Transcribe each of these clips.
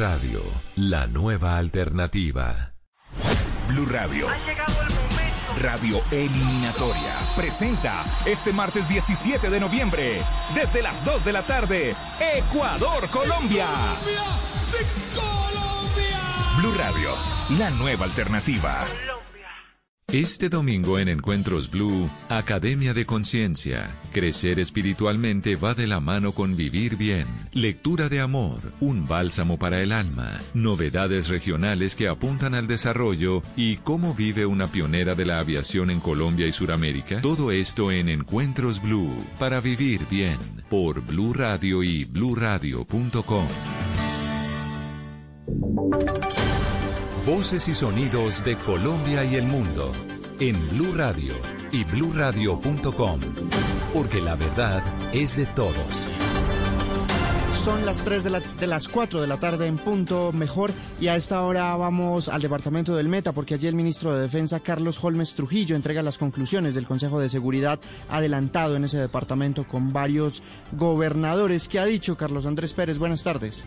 Radio, la nueva alternativa. Blue Radio. Ha llegado el momento. Radio Eliminatoria presenta este martes 17 de noviembre, desde las 2 de la tarde, Ecuador-Colombia. Blue Radio, la nueva alternativa. Este domingo en Encuentros Blue, Academia de Conciencia. Crecer espiritualmente va de la mano con vivir bien. Lectura de amor, un bálsamo para el alma. Novedades regionales que apuntan al desarrollo y cómo vive una pionera de la aviación en Colombia y Suramérica. Todo esto en Encuentros Blue, para vivir bien, por Blue Radio y bluradio.com. Voces y sonidos de Colombia y el mundo en Blue Radio y bluradio.com, porque la verdad es de todos. Son las 3 de, la, de las 4 de la tarde en punto mejor y a esta hora vamos al departamento del Meta porque allí el ministro de Defensa Carlos Holmes Trujillo entrega las conclusiones del Consejo de Seguridad adelantado en ese departamento con varios gobernadores. ¿Qué ha dicho Carlos Andrés Pérez? Buenas tardes.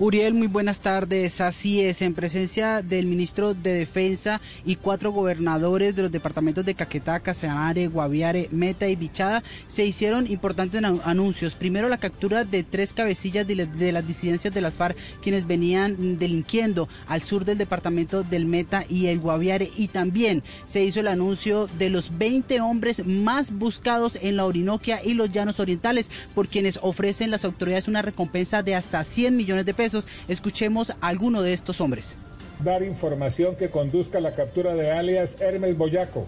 Uriel, muy buenas tardes. Así es, en presencia del ministro de Defensa y cuatro gobernadores de los departamentos de Caquetá, Casanare, Guaviare, Meta y Bichada, se hicieron importantes anuncios. Primero, la captura de tres cabecillas de, las disidencias de las FARC, quienes venían delinquiendo al sur del departamento del Meta y el Guaviare. Y también se hizo el anuncio de los 20 hombres más buscados en la Orinoquia y los Llanos Orientales, por quienes ofrecen las autoridades una recompensa de hasta 100 millones de pesos Escuchemos a alguno de estos hombres. Dar información que conduzca a la captura de alias Hermes Boyaco,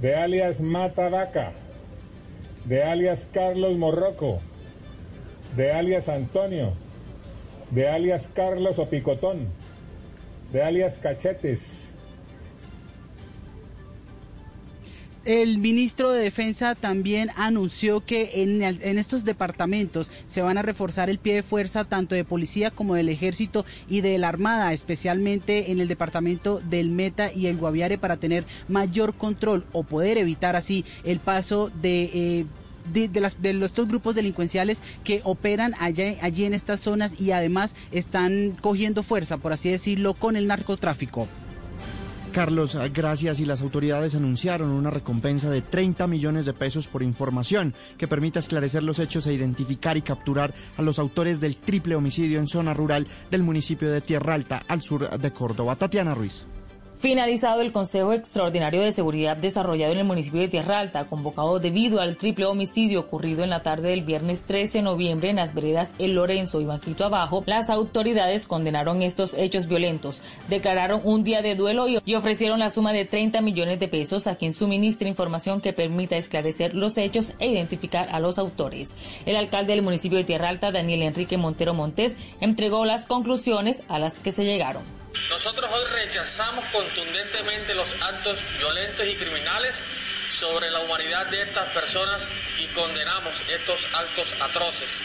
de alias Mata Vaca, de alias Carlos Morroco, de alias Antonio, de alias Carlos Opicotón, de alias Cachetes, El ministro de Defensa también anunció que en, estos departamentos se van a reforzar el pie de fuerza tanto de policía como del ejército y de la armada, especialmente en el departamento del Meta y el Guaviare para tener mayor control o poder evitar así el paso de... Eh, de, las, de los dos grupos delincuenciales que operan allá, allí en estas zonas y además están cogiendo fuerza, por así decirlo, con el narcotráfico. Carlos, gracias y las autoridades anunciaron una recompensa de 30 millones de pesos por información que permita esclarecer los hechos e identificar y capturar a los autores del triple homicidio en zona rural del municipio de Tierra Alta, al sur de Córdoba. Tatiana Ruiz. Finalizado el Consejo Extraordinario de Seguridad desarrollado en el municipio de Tierra Alta, convocado debido al triple homicidio ocurrido en la tarde del viernes 13 de noviembre en las veredas El Lorenzo y Banquito Abajo, las autoridades condenaron estos hechos violentos, declararon un día de duelo y ofrecieron la suma de 30 millones de pesos a quien suministre información que permita esclarecer los hechos e identificar a los autores. El alcalde del municipio de Tierra Alta, Daniel Enrique Montero Montes, entregó las conclusiones a las que se llegaron. Nosotros hoy rechazamos contundentemente los actos violentos y criminales sobre la humanidad de estas personas y condenamos estos actos atroces.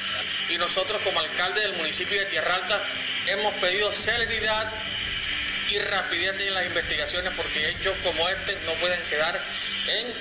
Y nosotros como alcalde del municipio de Tierra Alta hemos pedido celeridad y rapidez en las investigaciones porque hechos como este no pueden quedar en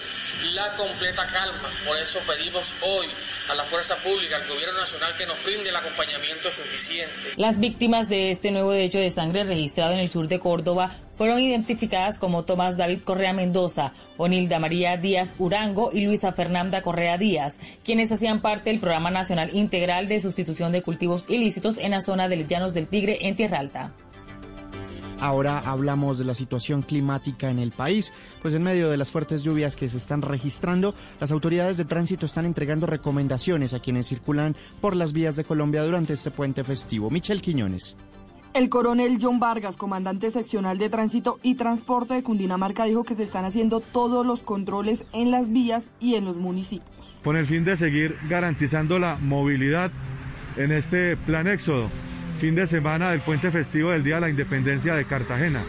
la completa calma. Por eso pedimos hoy a la fuerza pública, al gobierno nacional, que nos brinde el acompañamiento suficiente. Las víctimas de este nuevo hecho de sangre registrado en el sur de Córdoba fueron identificadas como Tomás David Correa Mendoza, Onilda María Díaz Urango y Luisa Fernanda Correa Díaz, quienes hacían parte del Programa Nacional Integral de Sustitución de Cultivos Ilícitos en la zona de Llanos del Tigre en Tierra Alta. Ahora hablamos de la situación climática en el país, pues en medio de las fuertes lluvias que se están registrando, las autoridades de tránsito están entregando recomendaciones a quienes circulan por las vías de Colombia durante este puente festivo. Michel Quiñones. El coronel John Vargas, comandante seccional de tránsito y transporte de Cundinamarca, dijo que se están haciendo todos los controles en las vías y en los municipios. Con el fin de seguir garantizando la movilidad en este plan éxodo fin de semana del puente festivo del Día de la Independencia de Cartagena.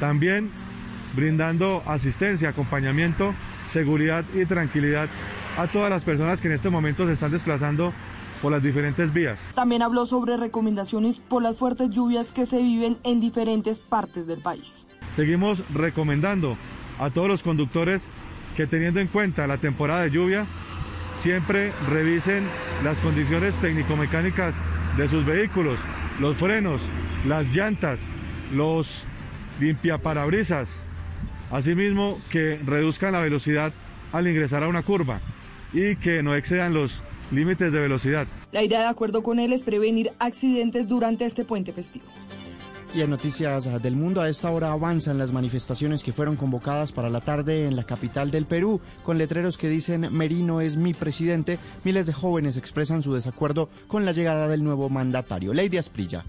También brindando asistencia, acompañamiento, seguridad y tranquilidad a todas las personas que en este momento se están desplazando por las diferentes vías. También habló sobre recomendaciones por las fuertes lluvias que se viven en diferentes partes del país. Seguimos recomendando a todos los conductores que teniendo en cuenta la temporada de lluvia, siempre revisen las condiciones técnico-mecánicas de sus vehículos los frenos, las llantas, los limpiaparabrisas. Asimismo, que reduzcan la velocidad al ingresar a una curva y que no excedan los límites de velocidad. La idea, de acuerdo con él, es prevenir accidentes durante este puente festivo. Y en noticias del mundo, a esta hora avanzan las manifestaciones que fueron convocadas para la tarde en la capital del Perú, con letreros que dicen Merino es mi presidente. Miles de jóvenes expresan su desacuerdo con la llegada del nuevo mandatario. Lady Asprilla.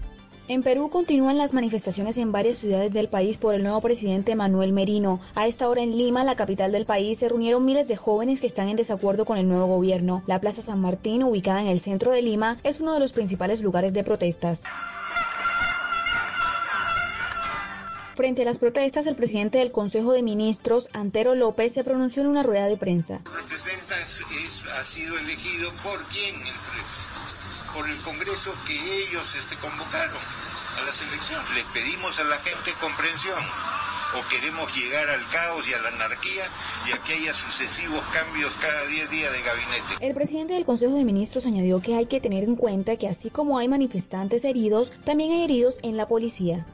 En Perú continúan las manifestaciones en varias ciudades del país por el nuevo presidente Manuel Merino. A esta hora en Lima, la capital del país, se reunieron miles de jóvenes que están en desacuerdo con el nuevo gobierno. La Plaza San Martín, ubicada en el centro de Lima, es uno de los principales lugares de protestas. Frente a las protestas, el presidente del Consejo de Ministros, Antero López, se pronunció en una rueda de prensa. Representa, es, ha sido elegido por quién, por el Congreso que ellos este, convocaron a las elecciones. Le pedimos a la gente comprensión o queremos llegar al caos y a la anarquía y a que haya sucesivos cambios cada 10 días de gabinete. El presidente del Consejo de Ministros añadió que hay que tener en cuenta que así como hay manifestantes heridos, también hay heridos en la policía.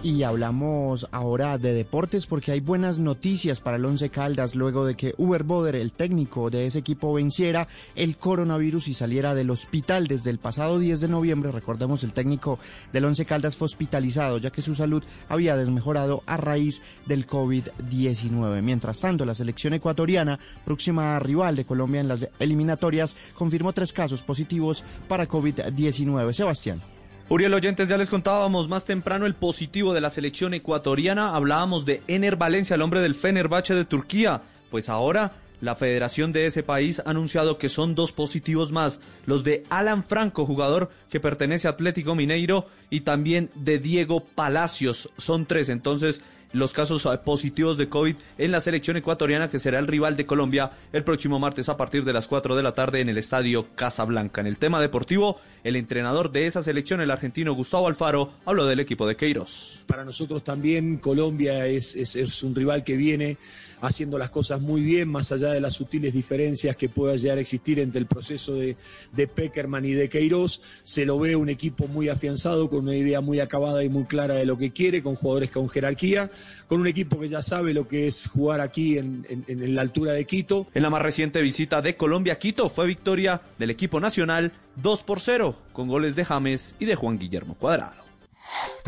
Y hablamos ahora de deportes porque hay buenas noticias para el Once Caldas luego de que Uber Boder, el técnico de ese equipo, venciera el coronavirus y saliera del hospital desde el pasado 10 de noviembre. Recordemos, el técnico del Once Caldas fue hospitalizado ya que su salud había desmejorado a raíz del COVID-19. Mientras tanto, la selección ecuatoriana, próxima rival de Colombia en las eliminatorias, confirmó tres casos positivos para COVID-19. Sebastián. Uriel Oyentes, ya les contábamos más temprano el positivo de la selección ecuatoriana. Hablábamos de Ener Valencia, el hombre del Fenerbahce de Turquía. Pues ahora la federación de ese país ha anunciado que son dos positivos más, los de Alan Franco, jugador que pertenece a Atlético Mineiro, y también de Diego Palacios. Son tres, entonces los casos positivos de COVID en la selección ecuatoriana que será el rival de Colombia el próximo martes a partir de las 4 de la tarde en el estadio Casablanca. En el tema deportivo, el entrenador de esa selección, el argentino Gustavo Alfaro, habló del equipo de Queiroz. Para nosotros también Colombia es, es un rival que viene haciendo las cosas muy bien, más allá de las sutiles diferencias que pueda llegar a existir entre el proceso de, de Peckerman y de Queiroz. Se lo ve un equipo muy afianzado, con una idea muy acabada y muy clara de lo que quiere, con jugadores con jerarquía, con un equipo que ya sabe lo que es jugar aquí en, en la altura de Quito. En la más reciente visita de Colombia a Quito fue victoria del equipo nacional 2 por 0, con goles de James y de Juan Guillermo Cuadrado.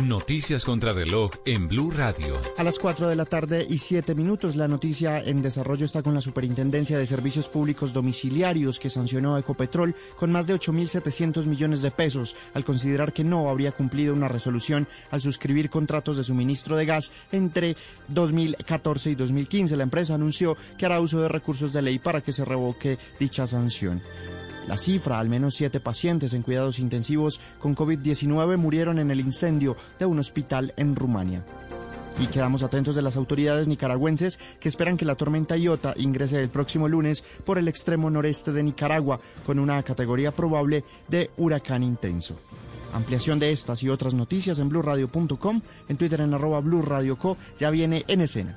Noticias contra reloj en Blue Radio. A las 4 de la tarde y 7 minutos, la noticia en desarrollo está con la Superintendencia de Servicios Públicos Domiciliarios que sancionó a Ecopetrol con más de 8.700 millones de pesos al considerar que no habría cumplido una resolución al suscribir contratos de suministro de gas entre 2014 y 2015. La empresa anunció que hará uso de recursos de ley para que se revoque dicha sanción. La cifra, al menos siete pacientes en cuidados intensivos con COVID-19 murieron en el incendio de un hospital en Rumania. Y quedamos atentos de las autoridades nicaragüenses que esperan que la tormenta Iota ingrese el próximo lunes por el extremo noreste de Nicaragua con una categoría probable de huracán intenso. Ampliación de estas y otras noticias en blurradio.com, en Twitter en arroba blurradioco, ya viene en escena.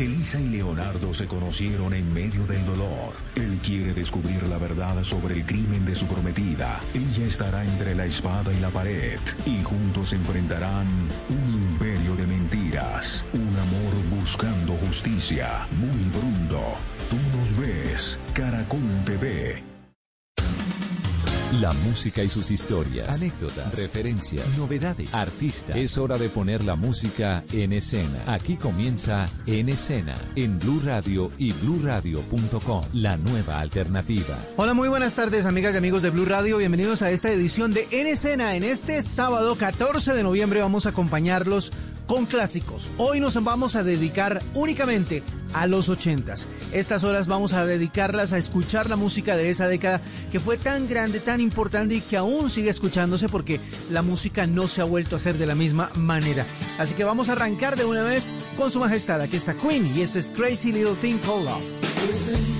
Elisa y Leonardo se conocieron en medio del dolor. Él quiere descubrir la verdad sobre el crimen de su prometida. Ella estará entre la espada y la pared. Y juntos enfrentarán un imperio de mentiras. Un amor buscando justicia. Muy pronto. Tú nos ves. Caracol TV. La música y sus historias, anécdotas, referencias, novedades, artistas. Es hora de poner la música en escena. Aquí comienza En Escena, en Blue Radio y bluradio.com, la nueva alternativa. Hola, muy buenas tardes, amigas y amigos de Blue Radio. Bienvenidos a esta edición de En Escena. En este sábado 14 de noviembre vamos a acompañarlos con clásicos. Hoy nos vamos a dedicar únicamente a los ochentas. Estas horas vamos a dedicarlas a escuchar la música de esa década que fue tan grande, tan importante y que aún sigue escuchándose porque la música no se ha vuelto a hacer de la misma manera. Así que vamos a arrancar de una vez con su majestad. Aquí está Queen y esto es Crazy Little Thing Called Love.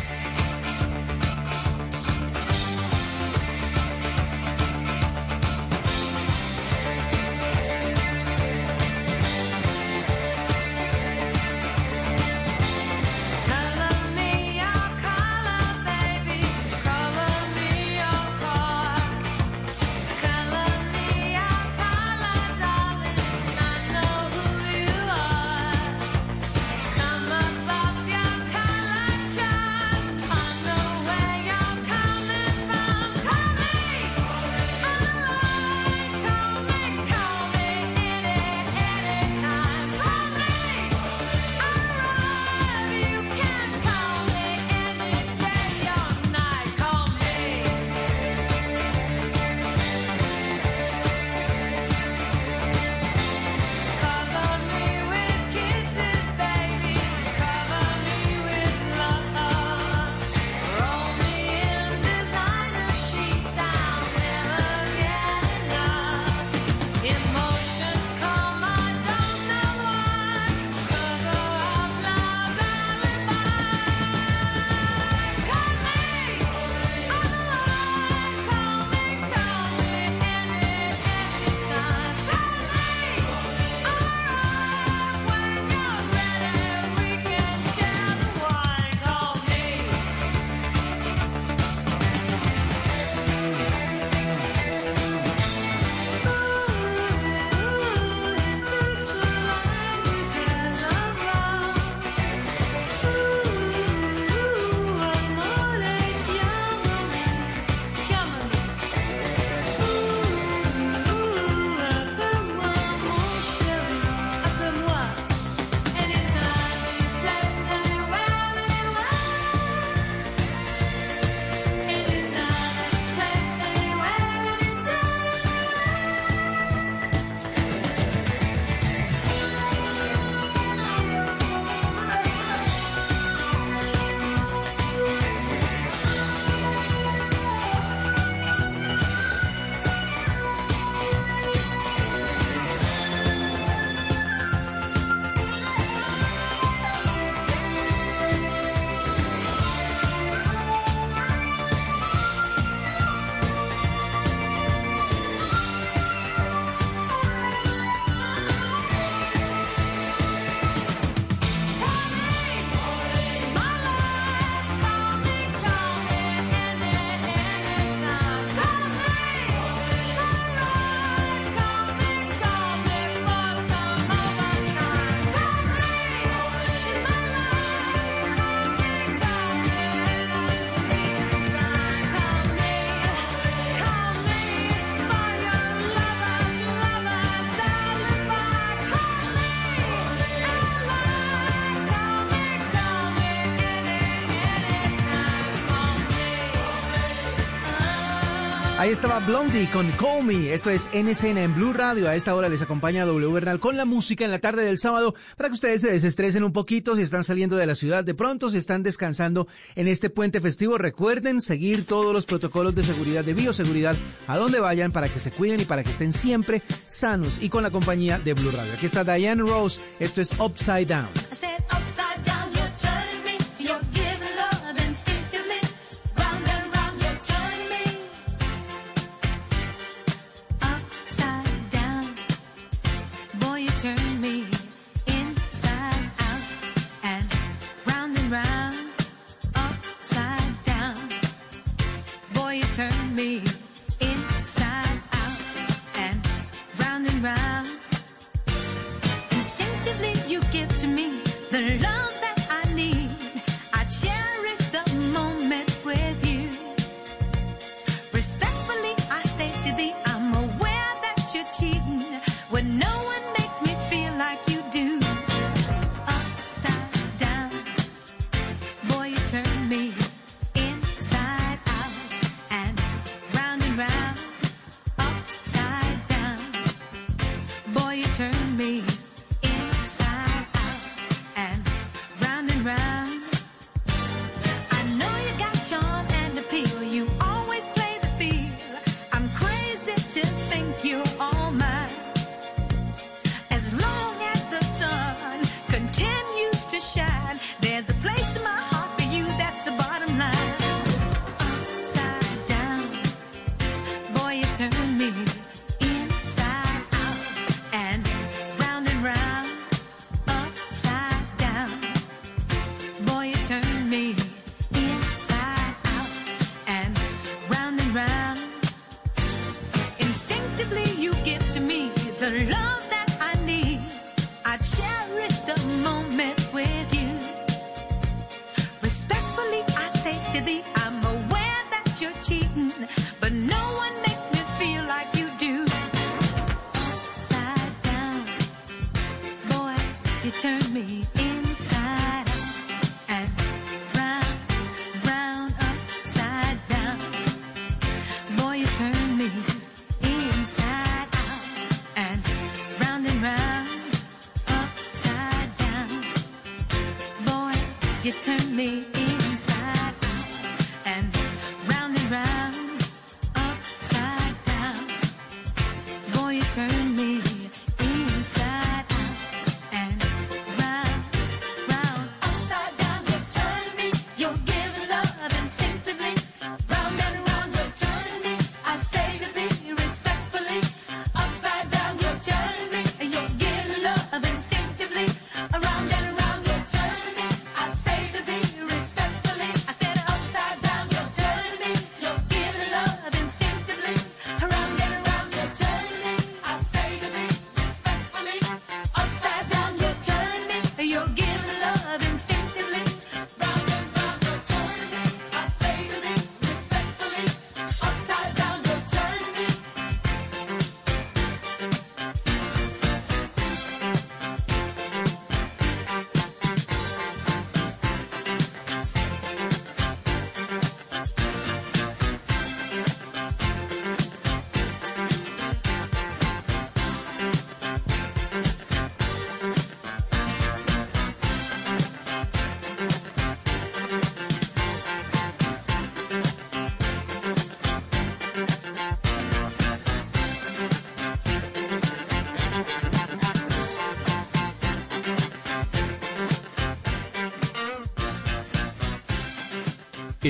Estaba Blondie con Call Me. Esto es NCN en Blue Radio. A esta hora les acompaña W Bernal con la música en la tarde del sábado para que ustedes se desestresen un poquito si están saliendo de la ciudad de pronto, si están descansando en este puente festivo. Recuerden seguir todos los protocolos de seguridad, de bioseguridad, a donde vayan para que se cuiden y para que estén siempre sanos y con la compañía de Blue Radio. Aquí está Diane Rose. Esto es Upside Down.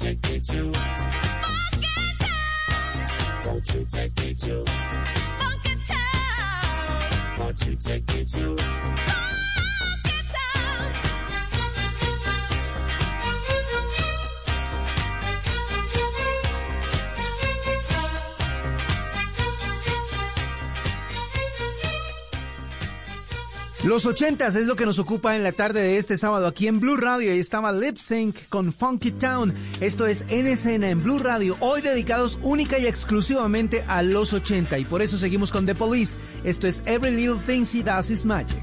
take me to Funky? Won't you take me to Funky Town? Won't you take me to Los ochentas es lo que nos ocupa en la tarde de este sábado aquí en Blue Radio. Ahí estaba Lip Sync con Funky Town. Esto es En Escena en Blue Radio. Hoy dedicados única y exclusivamente a los 80. Y por eso seguimos con The Police. Esto es Every Little Thing She Does Is Magic.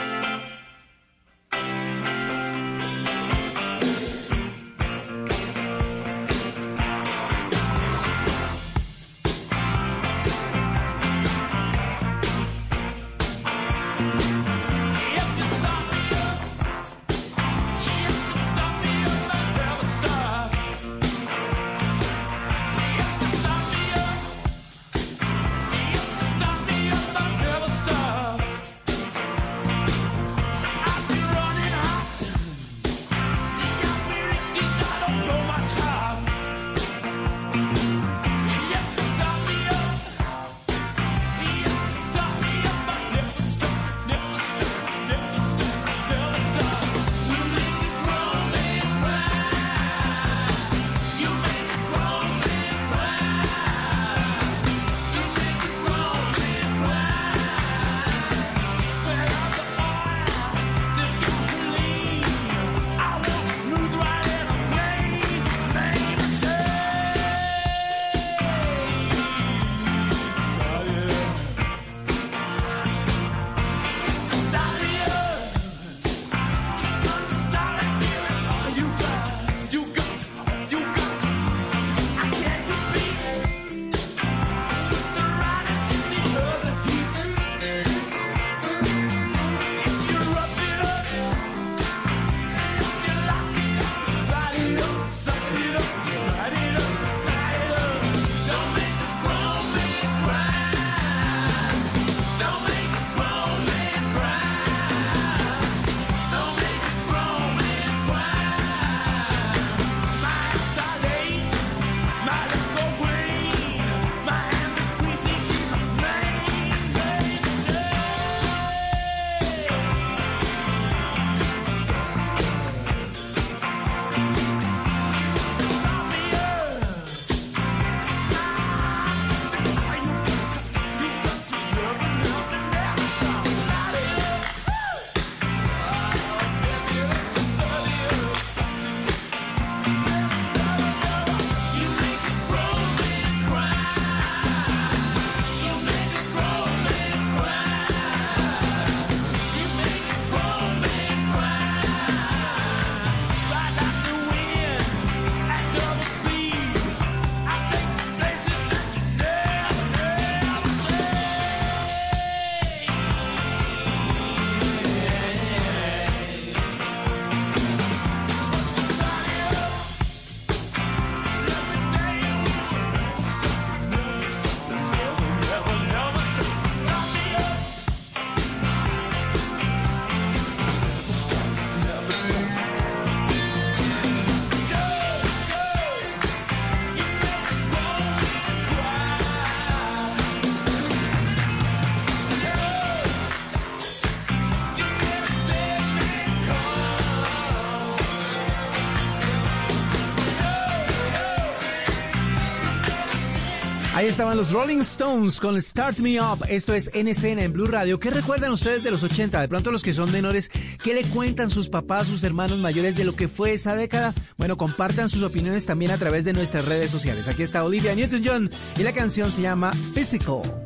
Estaban los Rolling Stones con Start Me Up. Esto es escena en Blue Radio. ¿Qué recuerdan ustedes de los 80? De pronto los que son menores, ¿qué le cuentan sus papás, sus hermanos mayores de lo que fue esa década? Bueno, compartan sus opiniones también a través de nuestras redes sociales. Aquí está Olivia Newton-John y la canción se llama Physical.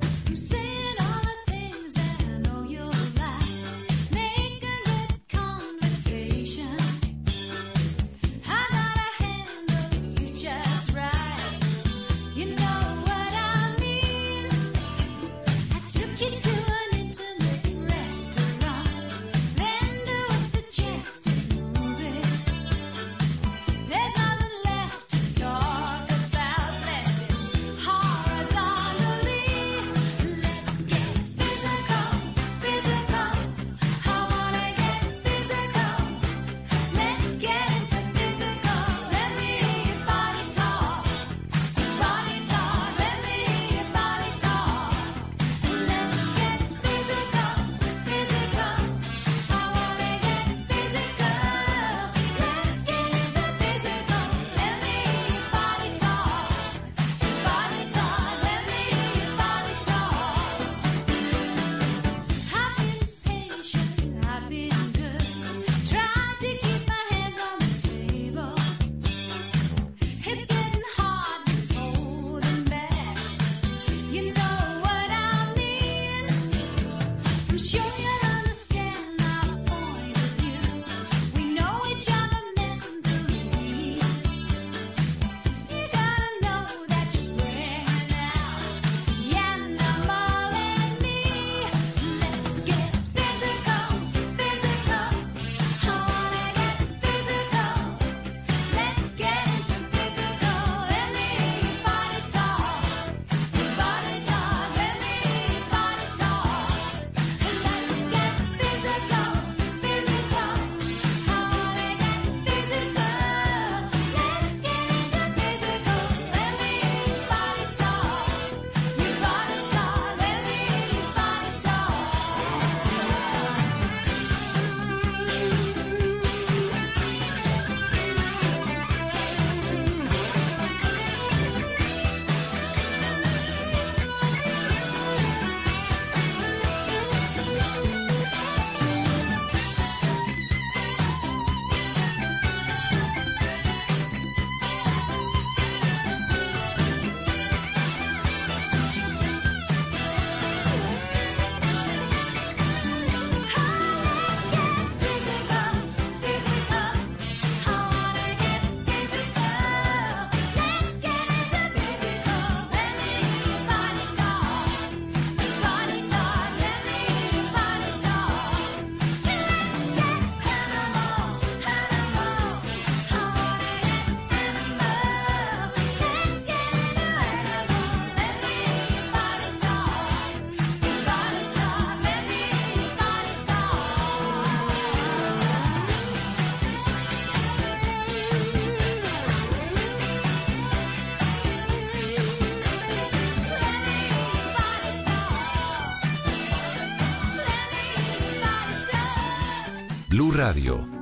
Blue Radio.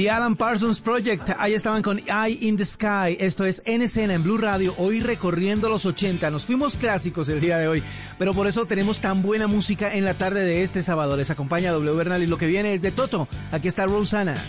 The Alan Parsons Project. Ahí estaban con Eye in the Sky. Esto es NCN en Blue Radio. Hoy recorriendo los 80. Nos fuimos clásicos el día de hoy. Pero por eso tenemos tan buena música en la tarde de este sábado. Les acompaña W Bernal y lo que viene es de Toto. Aquí está Rosanna.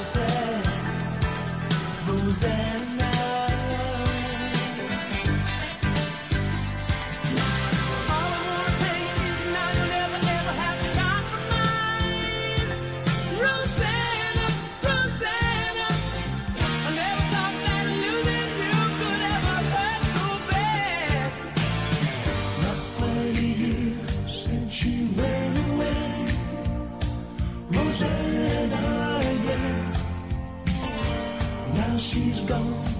Roseanne, Roseanne. No.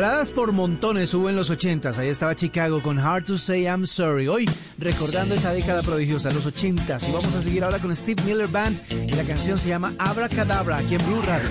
Baladas por montones hubo en los 80s. Ahí estaba Chicago con Hard to Say I'm Sorry. Hoy recordando esa década prodigiosa, los 80s. Y vamos a seguir ahora con Steve Miller Band. Y la canción se llama Abracadabra aquí en Blue Radio.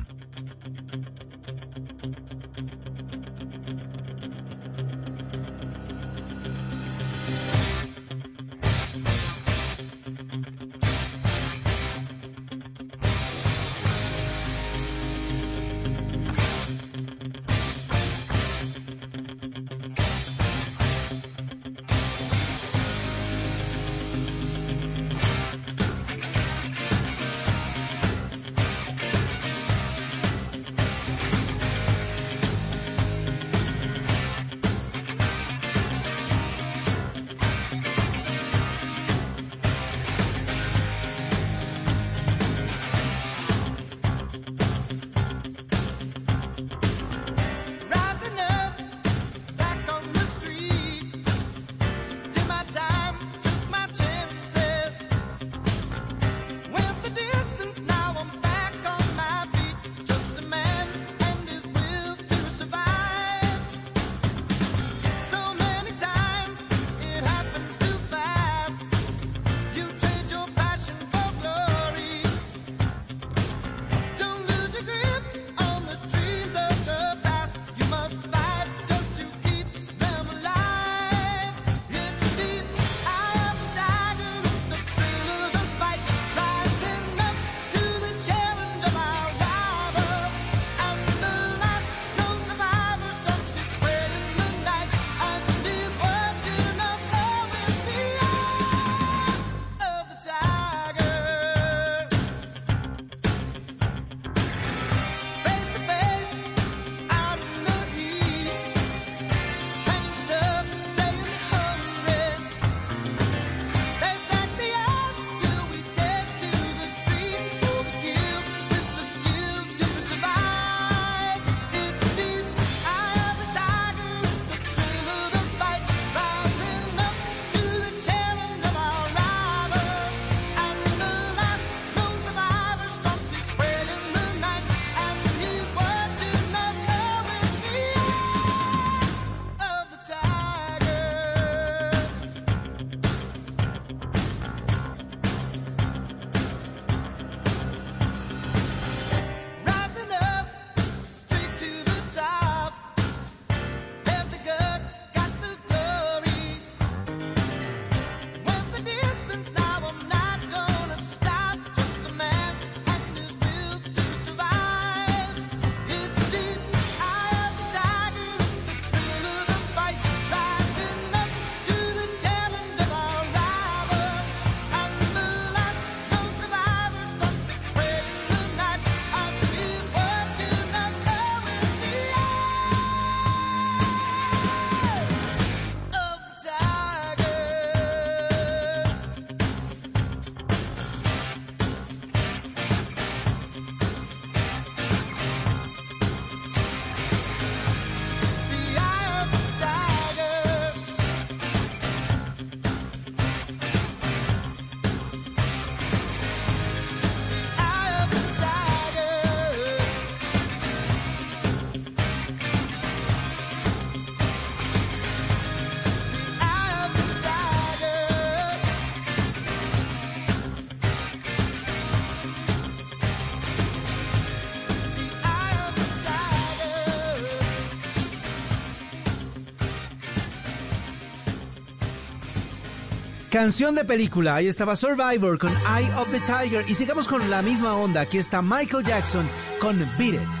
Canción de película, ahí estaba Survivor con Eye of the Tiger. Y sigamos con la misma onda, aquí está Michael Jackson con Beat It.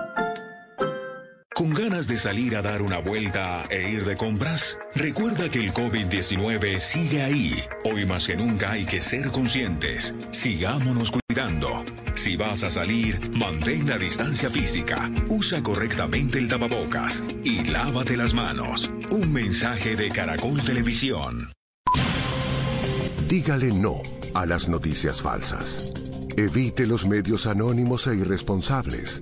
¿Con ganas de salir a dar una vuelta e ir de compras? Recuerda que el COVID-19 sigue ahí. Hoy más que nunca hay que ser conscientes. Sigámonos cuidando. Si vas a salir, mantén la distancia física, usa correctamente el tapabocas y lávate las manos. Un mensaje de Caracol Televisión. Dígale no a las noticias falsas. Evite los medios anónimos e irresponsables.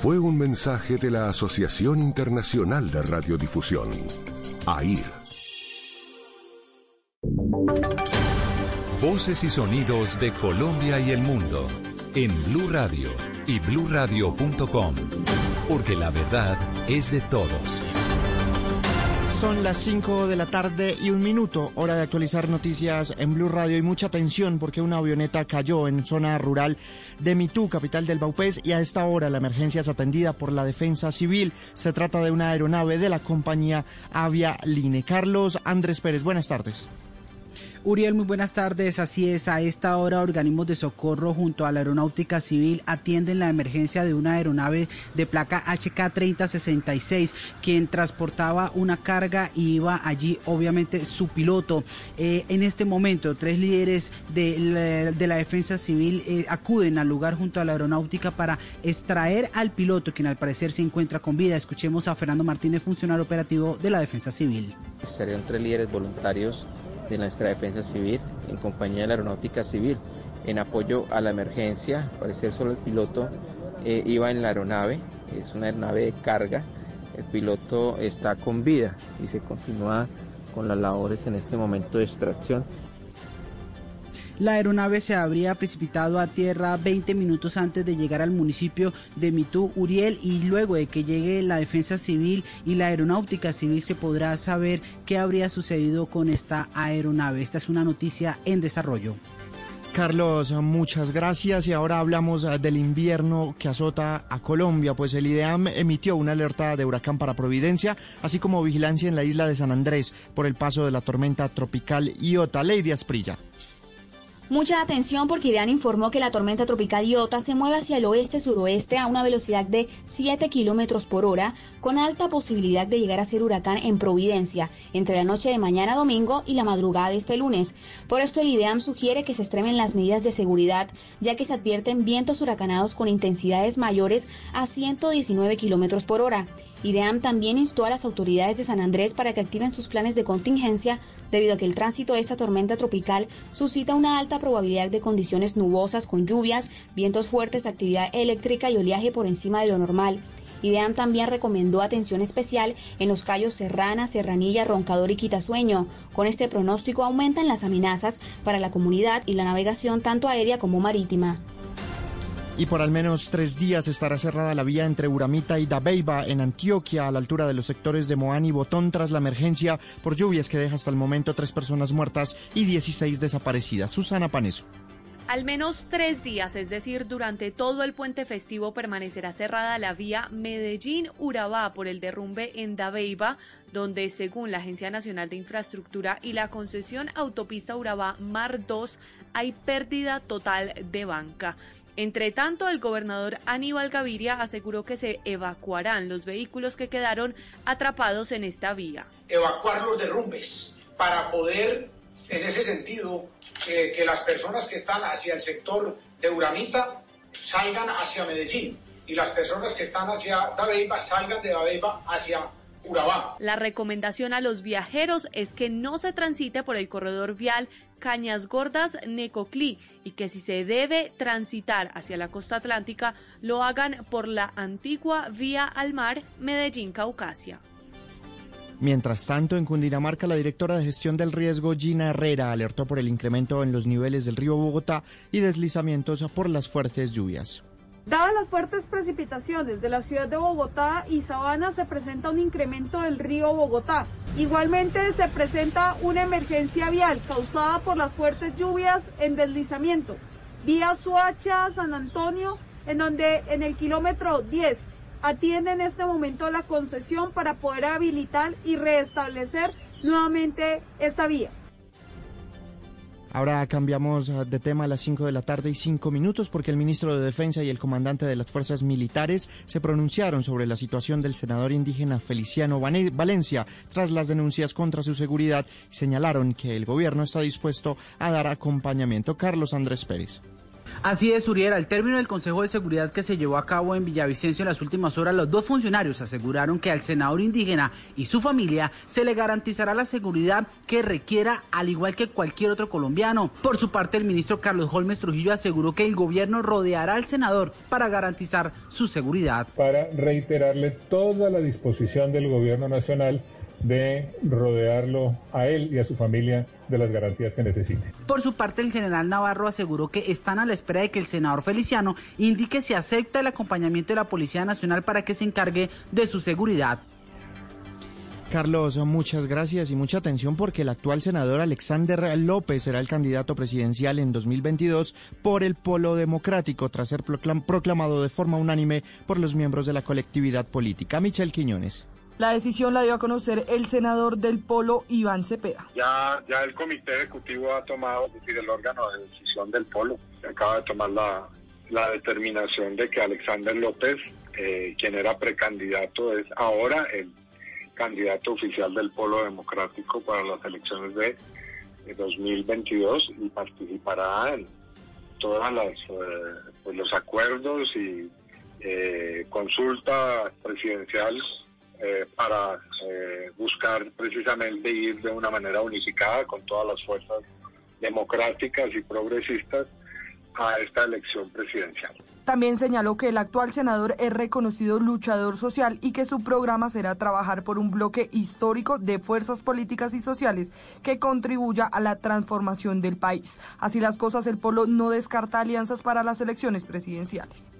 fue un mensaje de la Asociación Internacional de Radiodifusión, AIR. Voces y sonidos de Colombia y el mundo en Blue Radio y bluradio.com, porque la verdad es de todos. Son las 5 de la tarde y un minuto, hora de actualizar noticias en Blue Radio y mucha atención porque una avioneta cayó en zona rural de Mitú, capital del Baupés, y a esta hora la emergencia es atendida por la Defensa Civil. Se trata de una aeronave de la compañía Avia Line. Carlos Andrés Pérez, buenas tardes. Uriel, muy buenas tardes. Así es, a esta hora organismos de socorro junto a la Aeronáutica Civil atienden la emergencia de una aeronave de placa HK-3066, quien transportaba una carga y iba allí obviamente su piloto. Eh, en este momento, tres líderes de la, de la Defensa Civil eh, acuden al lugar junto a la Aeronáutica para extraer al piloto, quien al parecer se encuentra con vida. Escuchemos a Fernando Martínez, funcionario operativo de la Defensa Civil. Serían tres líderes voluntarios de nuestra defensa civil en compañía de la aeronáutica civil en apoyo a la emergencia. Al parecer solo el piloto eh, iba en la aeronave, es una aeronave de carga. El piloto está con vida y se continúa con las labores en este momento de extracción. La aeronave se habría precipitado a tierra 20 minutos antes de llegar al municipio de Mitú, Uriel, y luego de que llegue la defensa civil y la aeronáutica civil se podrá saber qué habría sucedido con esta aeronave. Esta es una noticia en desarrollo. Carlos, muchas gracias. Y ahora hablamos eh, del invierno que azota a Colombia, pues el IDEAM emitió una alerta de huracán para Providencia, así como vigilancia en la isla de San Andrés por el paso de la tormenta tropical Iota. Lady Asprilla. Mucha atención porque IDEAN informó que la tormenta tropical Iota se mueve hacia el oeste-suroeste a una velocidad de 7 kilómetros por hora, con alta posibilidad de llegar a ser huracán en Providencia entre la noche de mañana domingo y la madrugada de este lunes. Por esto, el IDEAM sugiere que se extremen las medidas de seguridad, ya que se advierten vientos huracanados con intensidades mayores a 119 kilómetros por hora. IDEAM también instó a las autoridades de San Andrés para que activen sus planes de contingencia debido a que el tránsito de esta tormenta tropical suscita una alta probabilidad de condiciones nubosas con lluvias, vientos fuertes, actividad eléctrica y oleaje por encima de lo normal. IDEAM también recomendó atención especial en los callos Serrana, Serranilla, Roncador y Quitasueño. Con este pronóstico aumentan las amenazas para la comunidad y la navegación tanto aérea como marítima. Y por al menos tres días estará cerrada la vía entre Uramita y Dabeiba en Antioquia, a la altura de los sectores de Moán y Botón, tras la emergencia por lluvias que deja hasta el momento tres personas muertas y 16 desaparecidas. Susana Paneso. Al menos tres días, es decir, durante todo el puente festivo, permanecerá cerrada la vía Medellín-Urabá por el derrumbe en Dabeiba, donde, según la Agencia Nacional de Infraestructura y la concesión Autopista Urabá Mar 2, hay pérdida total de banca. Entre tanto, el gobernador Aníbal Gaviria aseguró que se evacuarán los vehículos que quedaron atrapados en esta vía. Evacuar los derrumbes para poder, en ese sentido, que, las personas que están hacia el sector de Uramita salgan hacia Medellín y las personas que están hacia Dabeiba salgan de Dabeiba hacia Urabá. La recomendación a los viajeros es que no se transite por el corredor vial Cañas Gordas Necoclí y que si se debe transitar hacia la costa atlántica lo hagan por la antigua vía al mar Medellín Caucasia. Mientras tanto, en Cundinamarca, la directora de gestión del riesgo, Gina Herrera, alertó por el incremento en los niveles del río Bogotá y deslizamientos por las fuertes lluvias. Dadas las fuertes precipitaciones de la ciudad de Bogotá y Sabana, se presenta un incremento del río Bogotá. Igualmente se presenta una emergencia vial causada por las fuertes lluvias en deslizamiento. Vía Suacha, San Antonio, en donde en el kilómetro 10 atiende en este momento la concesión para poder habilitar y restablecer nuevamente esta vía. Ahora cambiamos ah, de tema a las 5 de la tarde y 5 minutos porque el ministro de Defensa y el comandante de las fuerzas militares se pronunciaron sobre la situación del senador indígena Feliciano Valencia tras las denuncias contra su seguridad señalaron que el gobierno está dispuesto a dar acompañamiento. Carlos Andrés Pérez. Así es, Uriel. Al término del Consejo de Seguridad que se llevó a cabo en Villavicencio en las últimas horas, los dos funcionarios aseguraron que al senador indígena y su familia se le garantizará la seguridad que requiera, al igual que cualquier otro colombiano. Por su parte, el ministro Carlos Holmes Trujillo aseguró que el gobierno rodeará al senador para garantizar su seguridad. para reiterarle toda la disposición del gobierno nacional de rodearlo a él y a su familia de las garantías que necesite. Por su parte, el general Navarro aseguró que están a la espera de que el senador Feliciano indique si acepta el acompañamiento de la Policía Nacional para que se encargue de su seguridad. Carlos, muchas gracias y mucha atención porque el actual senador Alexander López será el candidato presidencial en 2022 por el Polo Democrático tras ser proclam- proclamado de forma unánime por los miembros de la colectividad política. Michel Quiñones. La decisión la dio a conocer el senador del Polo, Iván Cepeda. Ya, el comité ejecutivo ha tomado, es decir, el órgano de decisión del polo, acaba de tomar la, la determinación de que Alexander López, eh, quien era precandidato, es ahora el candidato oficial del polo democrático para las elecciones de, de 2022 y participará en todas las eh, pues, los acuerdos y eh, consulta presidencial eh, para eh, buscar precisamente ir de una manera unificada con todas las fuerzas democráticas y progresistas a esta elección presidencial. También señaló que el actual senador es reconocido luchador social y que su programa será trabajar por un bloque histórico de fuerzas políticas y sociales que contribuya a la transformación del país. Así las cosas, el Polo no descarta alianzas para las elecciones presidenciales.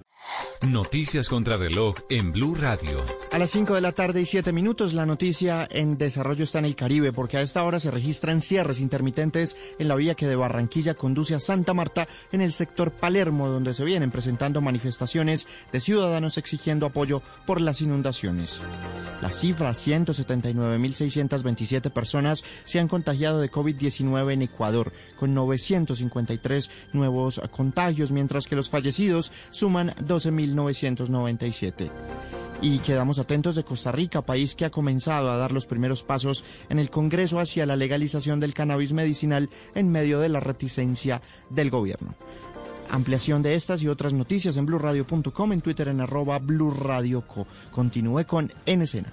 Noticias contra reloj en Blue Radio. A las 5 de la tarde y 7 minutos, la noticia en desarrollo está en el Caribe, porque a esta hora se registran cierres intermitentes en la vía que de Barranquilla conduce a Santa Marta en el sector Palermo, donde se vienen presentando manifestaciones de ciudadanos exigiendo apoyo por las inundaciones. La cifra, 179.627 personas se han contagiado de COVID-19 en Ecuador, con 953 nuevos contagios, mientras que los fallecidos suman 12.997. Y quedamos atentos de Costa Rica, país que ha comenzado a dar los primeros pasos en el Congreso hacia la legalización del cannabis medicinal en medio de la reticencia del gobierno. Ampliación de estas y otras noticias en blurradio.com, en Twitter en arroba blurradioco. Continúe con En Escena.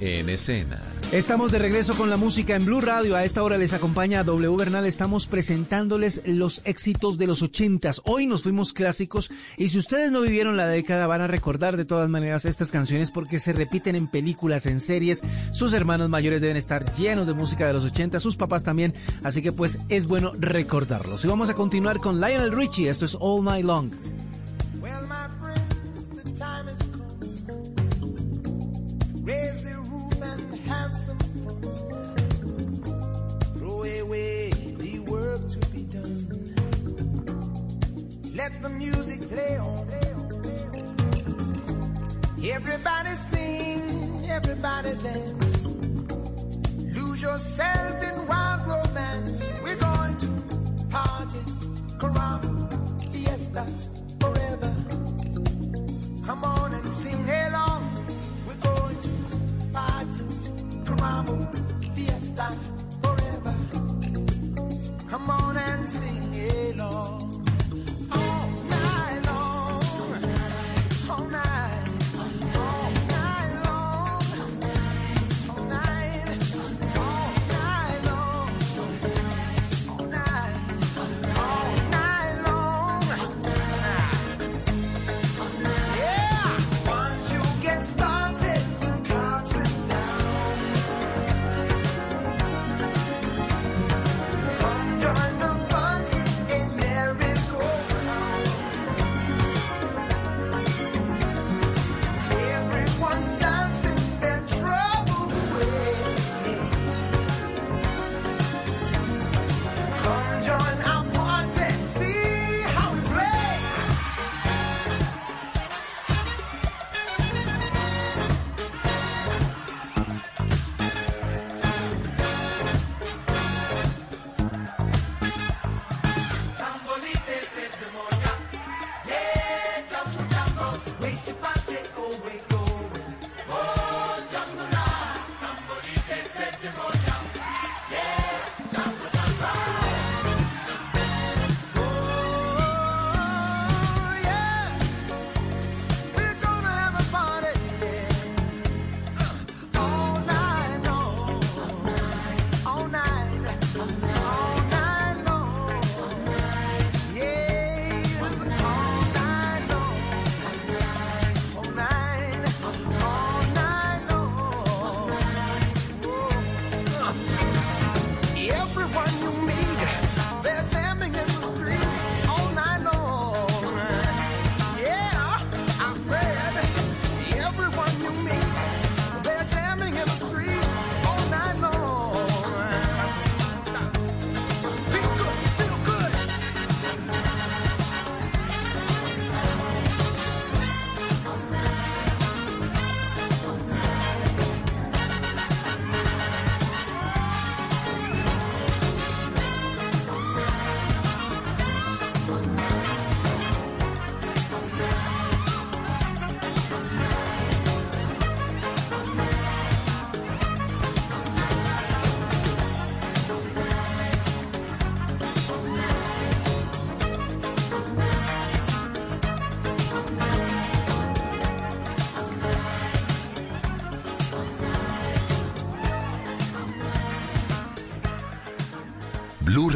En Escena. Estamos de regreso con la música en Blue Radio. A esta hora les acompaña W Bernal. Estamos presentándoles los éxitos de los ochentas. Hoy nos fuimos clásicos y si ustedes no vivieron la década van a recordar de todas maneras estas canciones porque se repiten en películas, en series. Sus hermanos mayores deben estar llenos de música de los ochentas, sus papás también. Así que pues es bueno recordarlos. Y vamos a continuar con Lionel Richie. Esto es All Night Long. Let the music play on. Everybody sing, everybody dance. Lose yourself in wild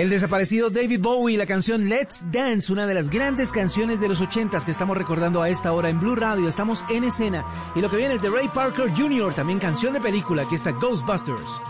El desaparecido David Bowie, la canción Let's Dance, una de las grandes canciones de los 80 que estamos recordando a esta hora en Blue Radio. Estamos en escena. Y lo que viene es de Ray Parker Jr., también canción de película. Aquí está Ghostbusters.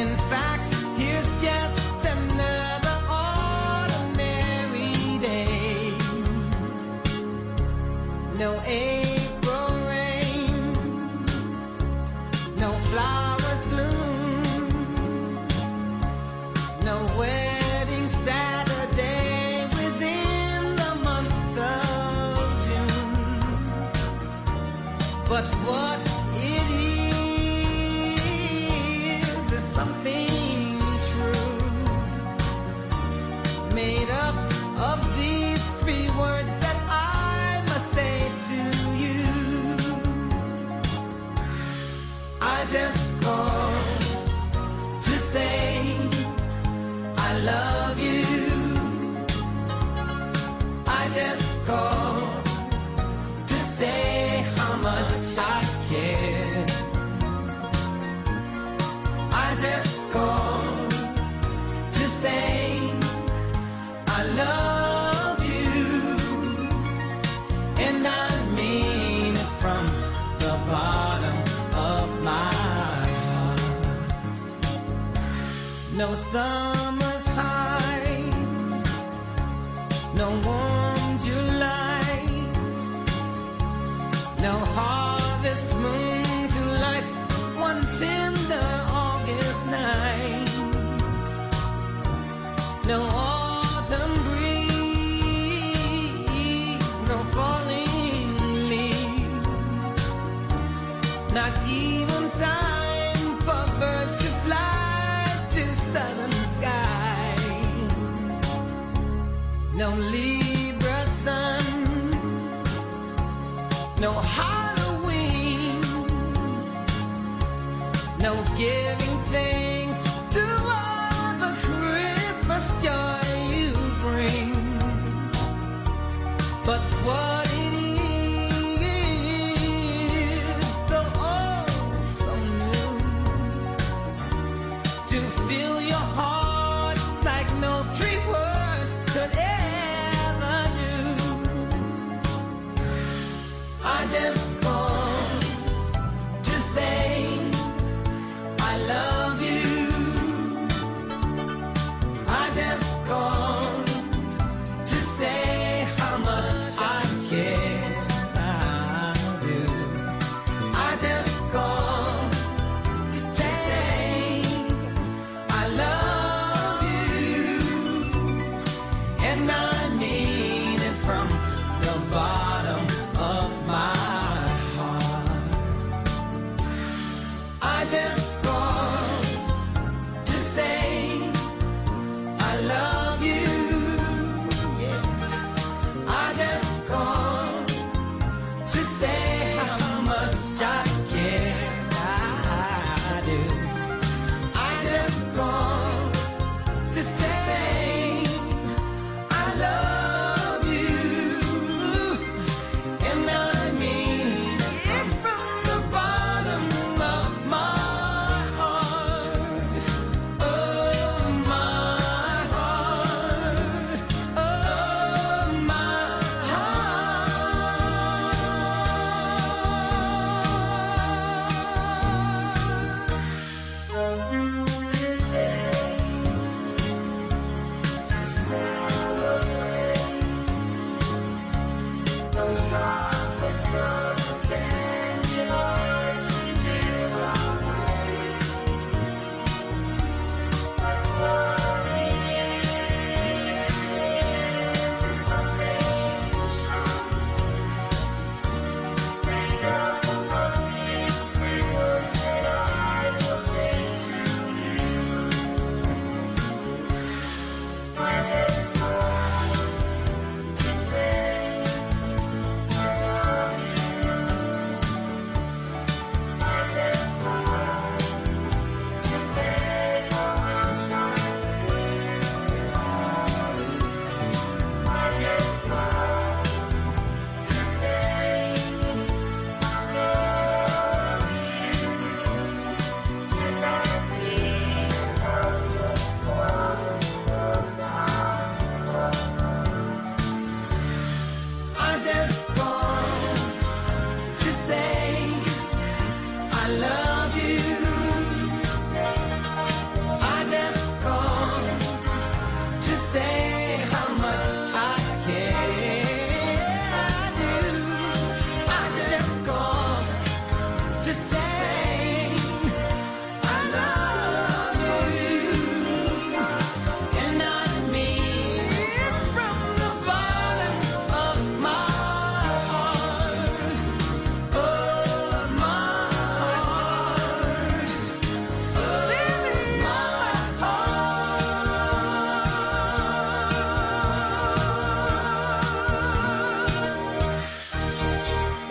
In fact,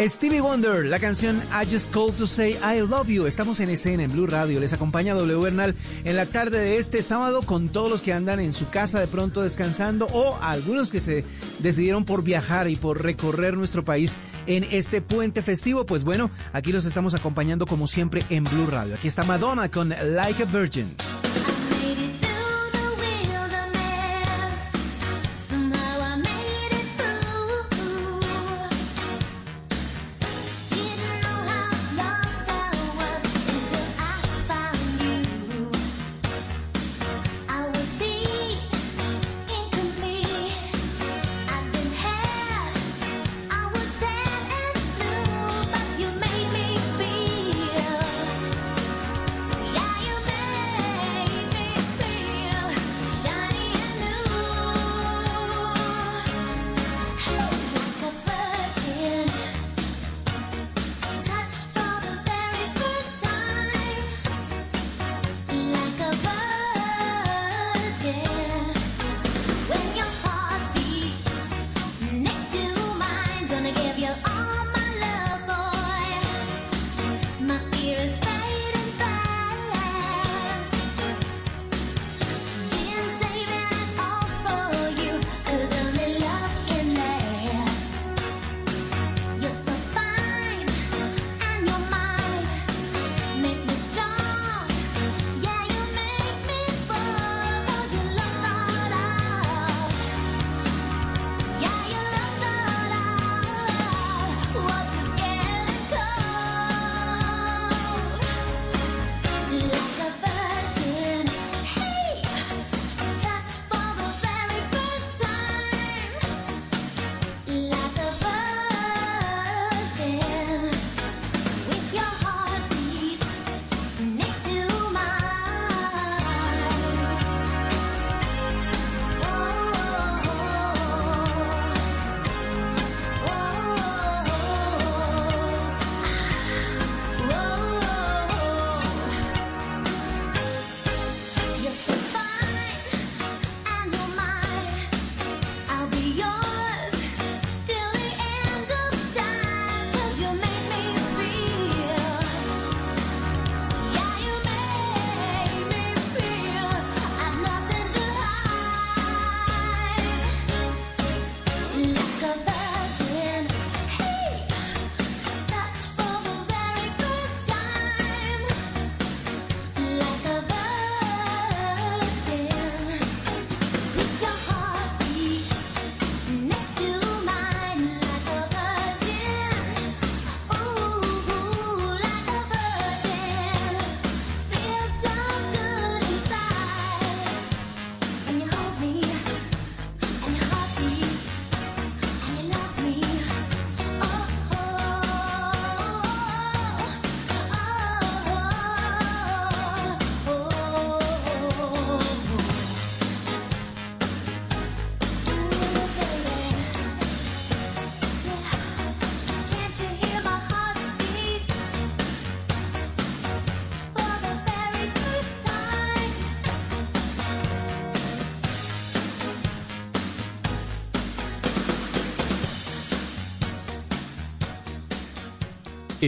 Stevie Wonder, la canción I Just Called to Say I Love You. Estamos en escena en Blue Radio. Les acompaña W Bernal en la tarde de este sábado con todos los que andan en su casa de pronto descansando o algunos que se decidieron por viajar y por recorrer nuestro país en este puente festivo. Pues bueno, aquí los estamos acompañando como siempre en Blue Radio. Aquí está Madonna con Like a Virgin.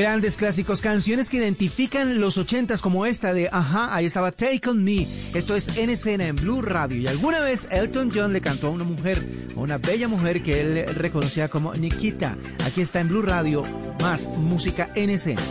Grandes clásicos, canciones que identifican los ochentas como esta de Ajá, ahí estaba Take On Me. Esto es en escena en Blue Radio. Y alguna vez Elton John le cantó a una mujer, a una bella mujer que él reconocía como Nikita. Aquí está en Blue Radio, más música en escena.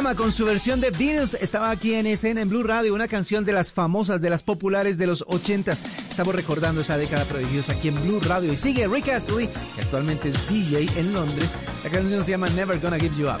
Con su versión de Venus estaba aquí en escena en Blue Radio, una canción de las famosas, de las populares de los ochentas. Estamos recordando esa década prodigiosa aquí en Blue Radio. Y sigue Rick Astley, que actualmente es DJ en Londres. La canción se llama Never Gonna Give You Up.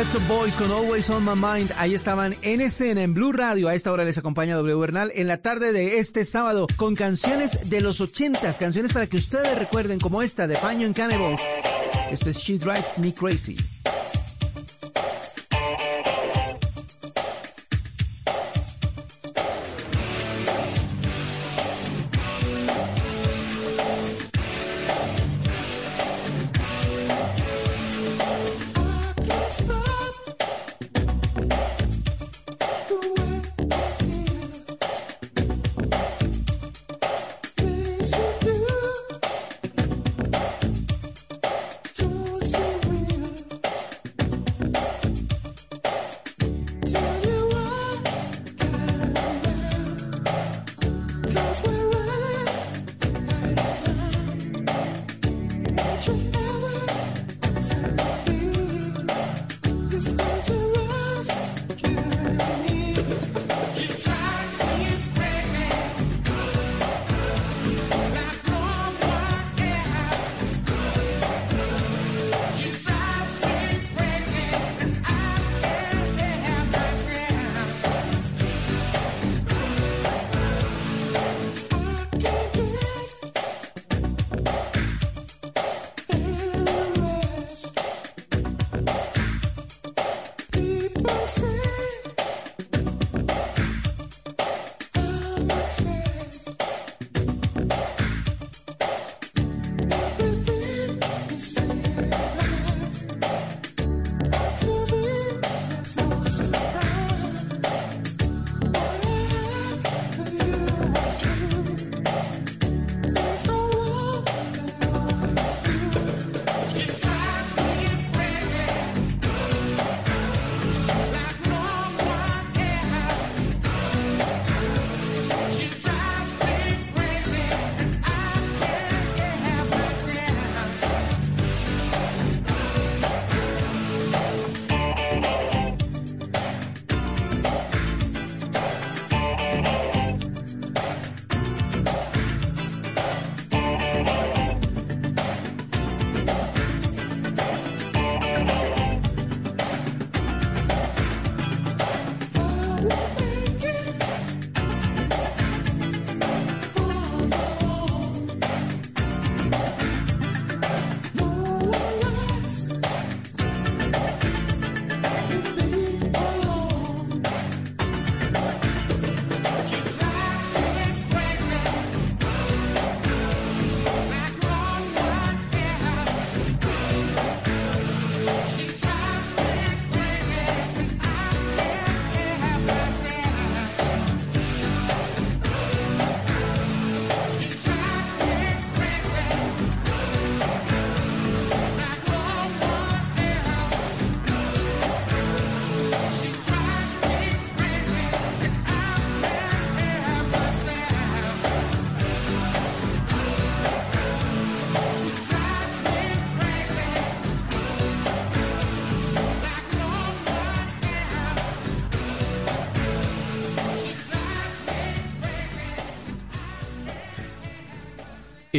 Pet Boys con Always on My Mind. Ahí estaban en escena en Blue Radio. A esta hora les acompaña W Bernal en la tarde de este sábado con canciones de los ochentas, canciones para que ustedes recuerden como esta de Paño en Cannibals. Esto es She Drives Me Crazy.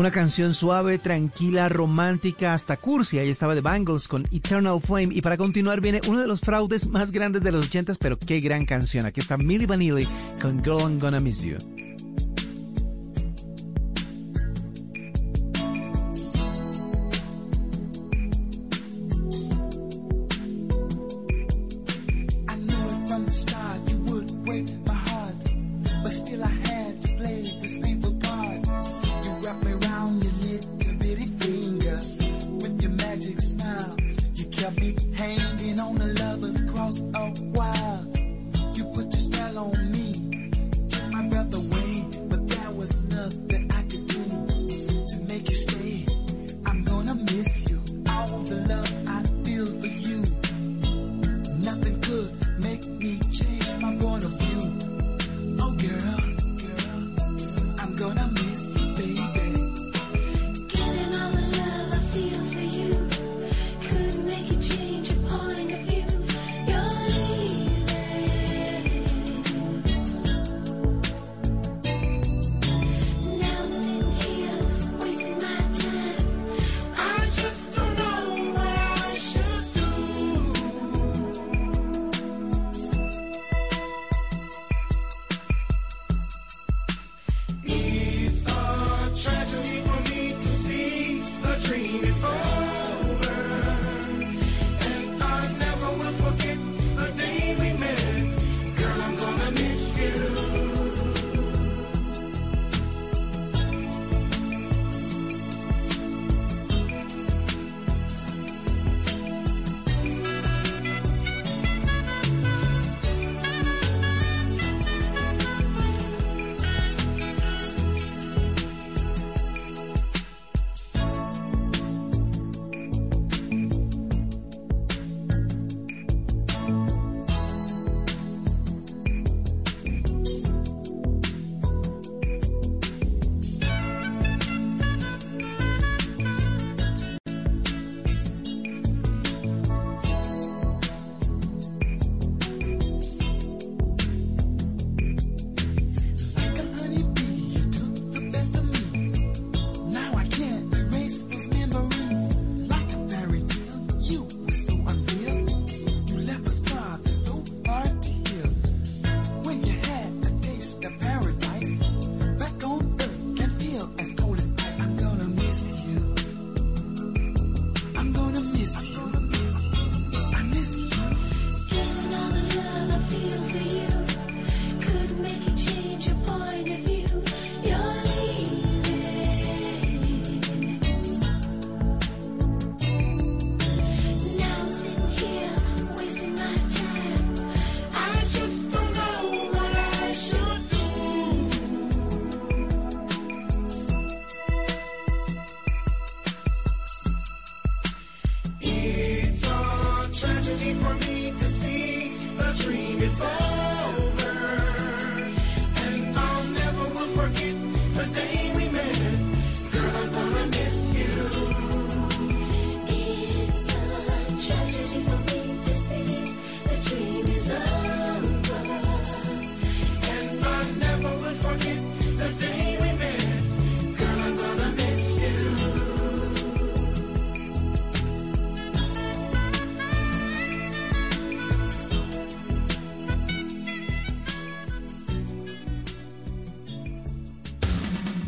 Una canción suave, tranquila, romántica, hasta cursi. Ahí estaba The Bangles con Eternal Flame. Y para continuar viene uno de los fraudes más grandes de los 80, pero qué gran canción. Aquí está Millie Vanilli con Girl I'm Gonna Miss You.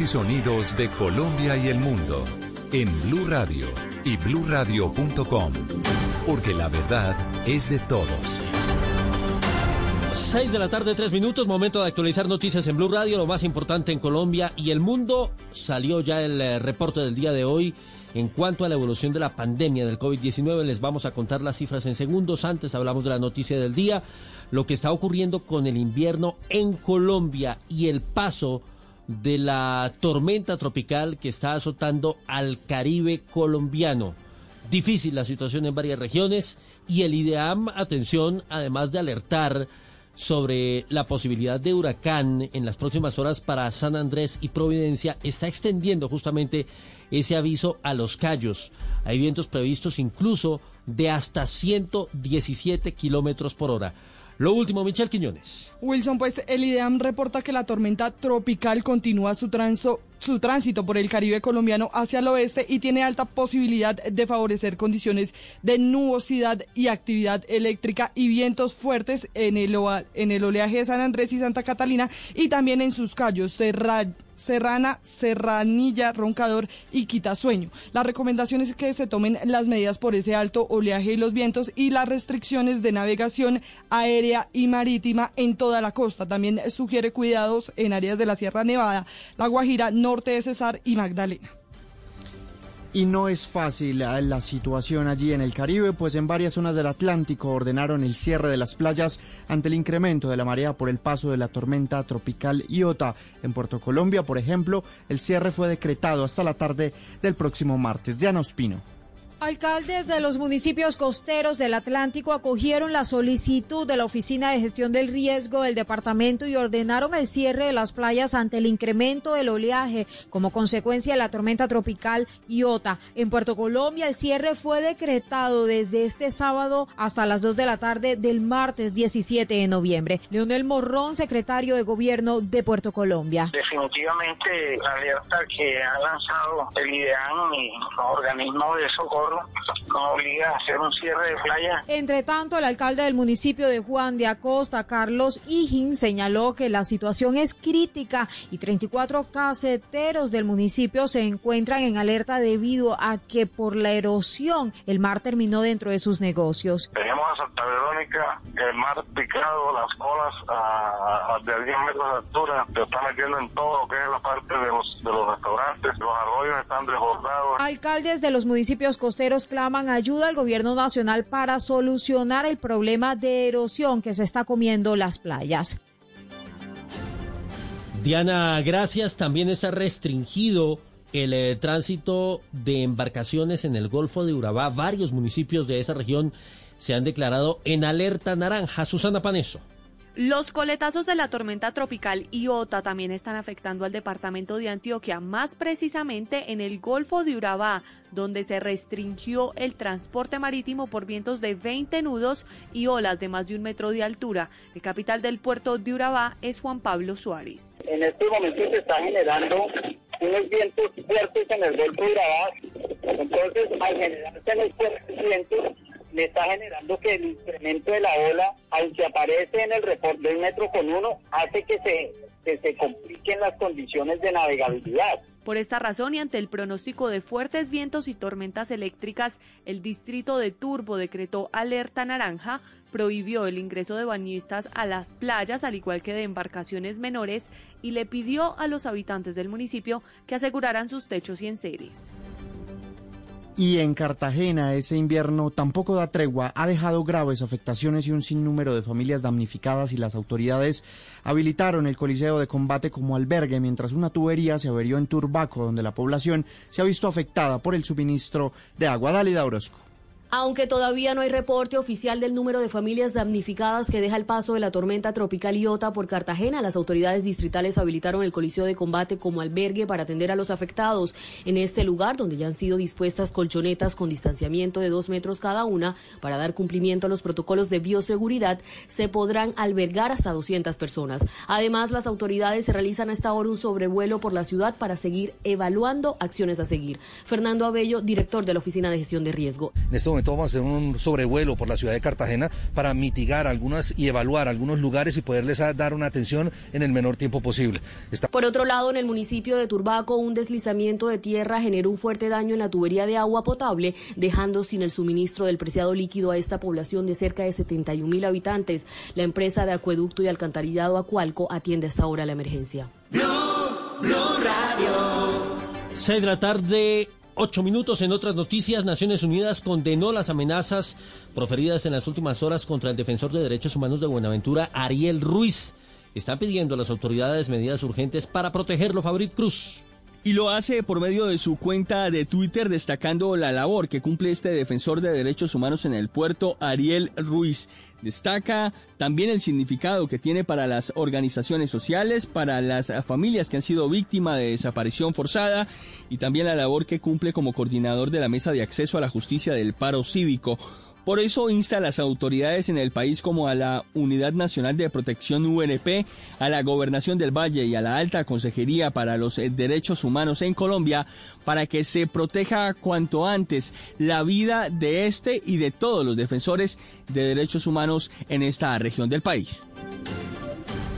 y sonidos de Colombia y el mundo en Blue Radio y bluradio.com. Porque la verdad es de todos. 6 de la tarde, 3 minutos, momento de actualizar noticias en Blue Radio, lo más importante en Colombia y el mundo. Salió ya el eh, reporte del día de hoy en cuanto a la evolución de la pandemia del COVID-19. Les vamos a contar las cifras en segundos. Antes hablamos de la noticia del día, lo que está ocurriendo con el invierno en Colombia y el paso de la tormenta tropical que está azotando al Caribe colombiano. Difícil la situación en varias regiones y el IDEAM, atención, además de alertar sobre la posibilidad de huracán en las próximas horas para San Andrés y Providencia, está extendiendo justamente ese aviso a los callos. Hay vientos previstos incluso de hasta 117 kilómetros por hora. Lo último, Michel Quiñones. Wilson, pues el IDEAM reporta que la tormenta tropical continúa su, transo- su tránsito por el Caribe colombiano hacia el oeste y tiene alta posibilidad de favorecer condiciones de nubosidad y actividad eléctrica y vientos fuertes en el, en el oleaje de San Andrés y Santa Catalina y también en sus callos Serra- Serrana, Serranilla, Roncador y Quitasueño. La recomendación es que se tomen las medidas por ese alto oleaje y los vientos y las restricciones de navegación aérea y marítima en toda la costa. También sugiere cuidados en áreas de la Sierra Nevada, La Guajira, norte de Cesar y Magdalena. Y no es fácil la situación allí en el Caribe, pues en varias zonas del Atlántico ordenaron el cierre de las playas ante el incremento de la marea por el paso de la tormenta tropical Iota. En Puerto Colombia, por ejemplo, el cierre fue decretado hasta la tarde del próximo martes. Diana Ospino. Alcaldes de los municipios costeros del Atlántico acogieron la solicitud de la Oficina de Gestión del Riesgo del departamento y ordenaron el cierre de las playas ante el incremento del oleaje como consecuencia de la tormenta tropical Iota. En Puerto Colombia el cierre fue decretado desde este sábado hasta las 2 de la tarde del martes 17 de noviembre. Leonel Morrón, secretario de Gobierno de Puerto Colombia. Definitivamente la alerta que ha lanzado el IDEAN y los organismos de socorro nos obliga a hacer un cierre de playa. Entre tanto, el alcalde del municipio de Juan de Acosta, Carlos Higgins, señaló que la situación es crítica y 34 caseteros del municipio se encuentran en alerta debido a que por la erosión el mar terminó dentro de sus negocios. Tenemos a Santa Verónica, el mar picado, las olas a, a- de 10 metros de altura, se está metiendo en todo lo que es la parte de los, de los restaurantes, los arroyos están desbordados. Alcaldes de los municipios costeros claman ayuda al gobierno nacional para solucionar el problema de erosión que se está comiendo las playas. Diana, gracias. También está restringido el eh, tránsito de embarcaciones en el Golfo de Urabá. Varios municipios de esa región se han declarado en alerta naranja. Susana Paneso. Los coletazos de la tormenta tropical Iota también están afectando al departamento de Antioquia, más precisamente en el Golfo de Urabá, donde se restringió el transporte marítimo por vientos de 20 nudos y olas de más de un metro de altura. El capital del puerto de Urabá es Juan Pablo Suárez. En este momento se está generando unos vientos fuertes en el Golfo de Urabá. Entonces, al generarse los fuertes vientos, le está generando que el incremento de la ola, aunque aparece en el reporte del metro con uno, hace que se, que se compliquen las condiciones de navegabilidad. Por esta razón y ante el pronóstico de fuertes vientos y tormentas eléctricas, el distrito de Turbo decretó alerta naranja, prohibió el ingreso de bañistas a las playas, al igual que de embarcaciones menores, y le pidió a los habitantes del municipio que aseguraran sus techos y enseres. Y en Cartagena ese invierno tampoco da tregua, ha dejado graves afectaciones y un sinnúmero de familias damnificadas y las autoridades habilitaron el Coliseo de Combate como albergue mientras una tubería se averió en Turbaco donde la población se ha visto afectada por el suministro de agua. Dálida Orozco. Aunque todavía no hay reporte oficial del número de familias damnificadas que deja el paso de la tormenta tropical Iota por Cartagena, las autoridades distritales habilitaron el Coliseo de Combate como albergue para atender a los afectados. En este lugar, donde ya han sido dispuestas colchonetas con distanciamiento de dos metros cada una para dar cumplimiento a los protocolos de bioseguridad, se podrán albergar hasta 200 personas. Además, las autoridades se realizan a esta hora un sobrevuelo por la ciudad para seguir evaluando acciones a seguir. Fernando Abello, director de la Oficina de Gestión de Riesgo. Momento vamos a hacer un sobrevuelo por la ciudad de Cartagena para mitigar algunas y evaluar algunos lugares y poderles dar una atención en el menor tiempo posible. Está- Por otro lado, en el municipio de Turbaco, un deslizamiento de tierra generó un fuerte daño en la tubería de agua potable, dejando sin el suministro del preciado líquido a esta población de cerca de 71 mil habitantes. La empresa de acueducto y alcantarillado Acualco atiende hasta ahora la emergencia. Seis de la tarde, ocho minutos. En otras noticias, Naciones Unidas condenó las amenazas proferidas en las últimas horas contra el defensor de derechos humanos de Buenaventura, Ariel Ruiz. Están pidiendo a las autoridades medidas urgentes para protegerlo, Fabrit Cruz. Y lo hace por medio de su cuenta de Twitter destacando la labor que cumple este defensor de derechos humanos en el puerto, Ariel Ruiz. Destaca también el significado que tiene para las organizaciones sociales, para las familias que han sido víctimas de desaparición forzada y también la labor que cumple como coordinador de la Mesa de Acceso a la Justicia del Paro Cívico. Por eso insta a las autoridades en el país como a la Unidad Nacional de Protección UNP, a la Gobernación del Valle y a la Alta Consejería para los eh, Derechos Humanos en Colombia para que se proteja cuanto antes la vida de este y de todos los defensores de derechos humanos en esta región del país.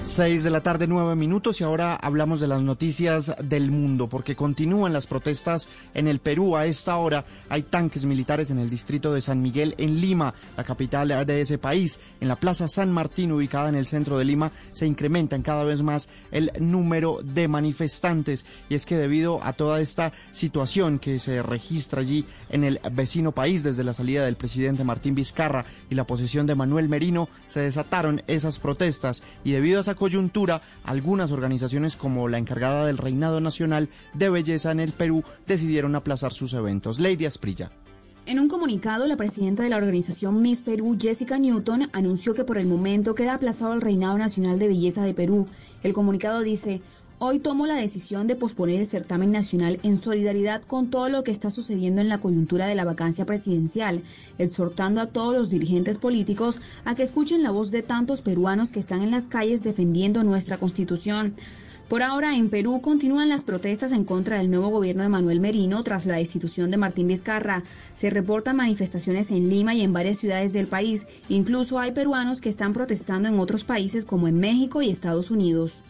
6 de la tarde, 9 minutos y ahora hablamos de las noticias del mundo porque continúan las protestas en el Perú. A esta hora hay tanques militares en el distrito de San Miguel en Lima, la capital de ese país. En la Plaza San Martín, ubicada en el centro de Lima, se incrementan cada vez más el número de manifestantes y es que debido a toda esta situación que se registra allí en el vecino país desde la salida del presidente Martín Vizcarra y la posesión de Manuel Merino, se desataron esas protestas y debido a esa coyuntura, algunas organizaciones como la encargada del Reinado Nacional de Belleza en el Perú decidieron aplazar sus eventos. Lady Asprilla. En un comunicado, la presidenta de la organización Miss Perú, Jessica Newton, anunció que por el momento queda aplazado el Reinado Nacional de Belleza de Perú. El comunicado dice, Hoy tomo la decisión de posponer el certamen nacional en solidaridad con todo lo que está sucediendo en la coyuntura de la vacancia presidencial, exhortando a todos los dirigentes políticos a que escuchen la voz de tantos peruanos que están en las calles defendiendo nuestra constitución. Por ahora, en Perú continúan las protestas en contra del nuevo gobierno de Manuel Merino tras la destitución de Martín Vizcarra. Se reportan manifestaciones en Lima y en varias ciudades del país. Incluso hay peruanos que están protestando en otros países como en México y Estados Unidos.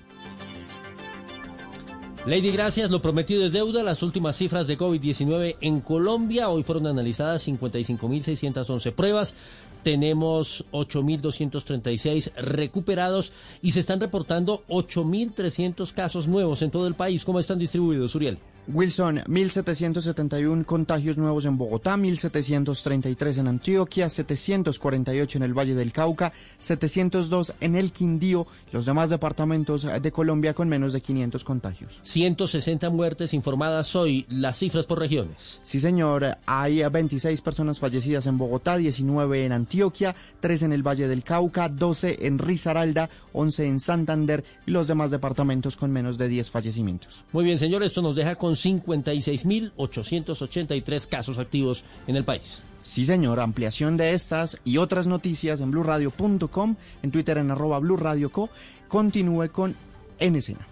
Lady, gracias. Lo prometido es deuda. Las últimas cifras de COVID-19 en Colombia hoy fueron analizadas 55.611 pruebas. Tenemos 8.236 recuperados y se están reportando 8.300 casos nuevos en todo el país. ¿Cómo están distribuidos, Uriel? Wilson, 1.771 contagios nuevos en Bogotá, 1.733 en Antioquia, 748 en el Valle del Cauca, 702 en el Quindío, los demás departamentos de Colombia con menos de 500 contagios. 160 muertes informadas hoy. Las cifras por regiones. Sí, señor, hay 26 personas fallecidas en Bogotá, 19 en Antioquia, 3 en el Valle del Cauca, 12 en Risaralda, 11 en Santander y los demás departamentos con menos de 10 fallecimientos. Muy bien, señor, esto nos deja con 56.883 casos activos en el país. Sí, señor, ampliación de estas y otras noticias en blurradio.com, en Twitter en arroba blurradioco. Continúe con En Escena.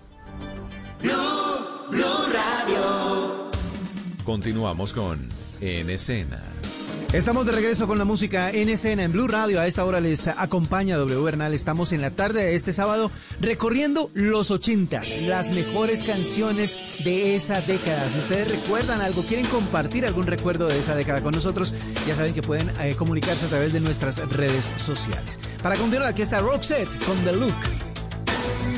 Continuamos con En Escena. Estamos de regreso con la música en escena en Blue Radio. A esta hora les acompaña W Bernal. Estamos en la tarde de este sábado recorriendo los ochentas, las mejores canciones de esa década. Si ustedes recuerdan algo, quieren compartir algún recuerdo de esa década con nosotros, ya saben que pueden eh, comunicarse a través de nuestras redes sociales. Para continuar, aquí está Roxette con The Look.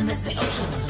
Loving is the ocean,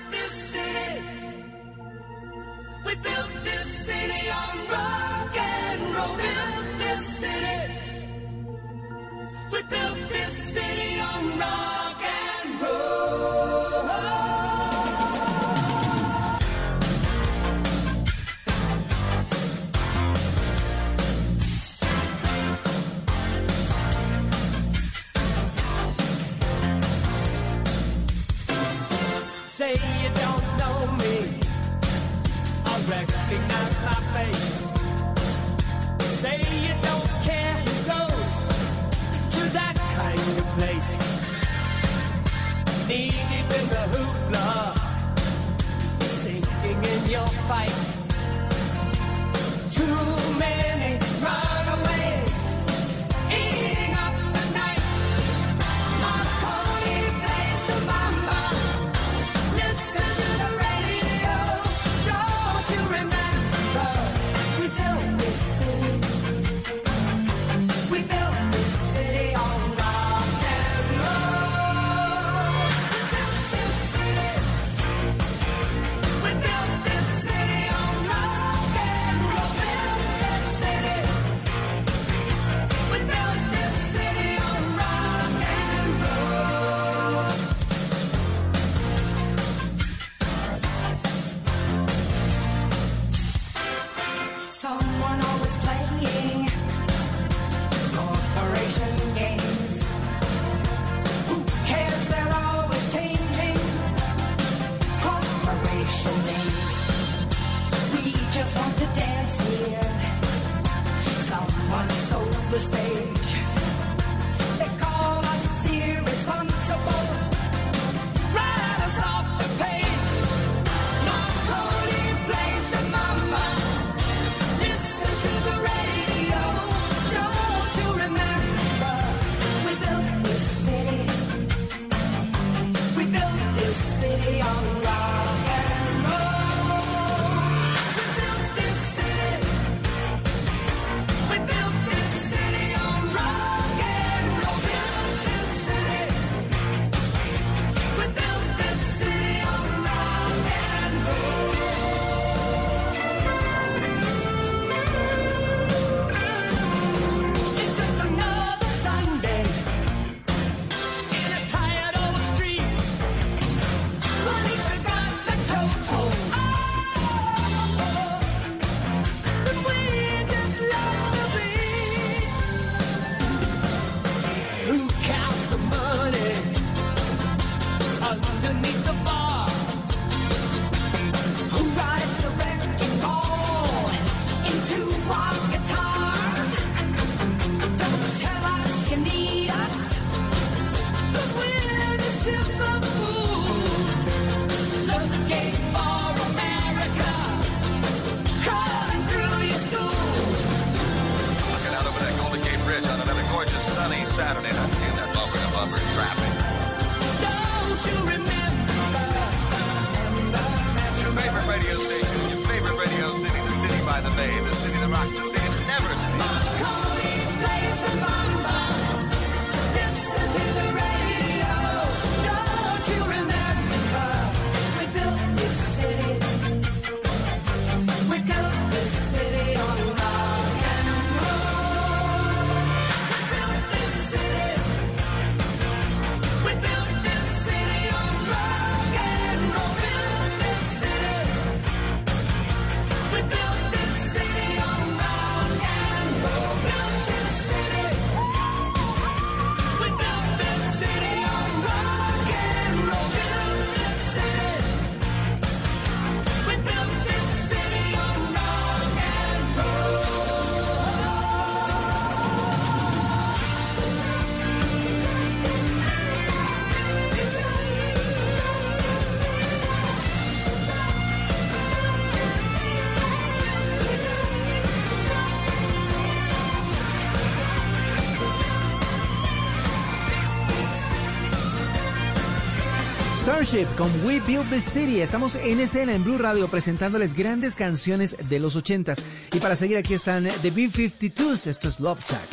Con We Build the City. Estamos en escena en Blue Radio presentándoles grandes canciones de los ochentas. Y para seguir aquí están The B-52s. Esto es Love Shack.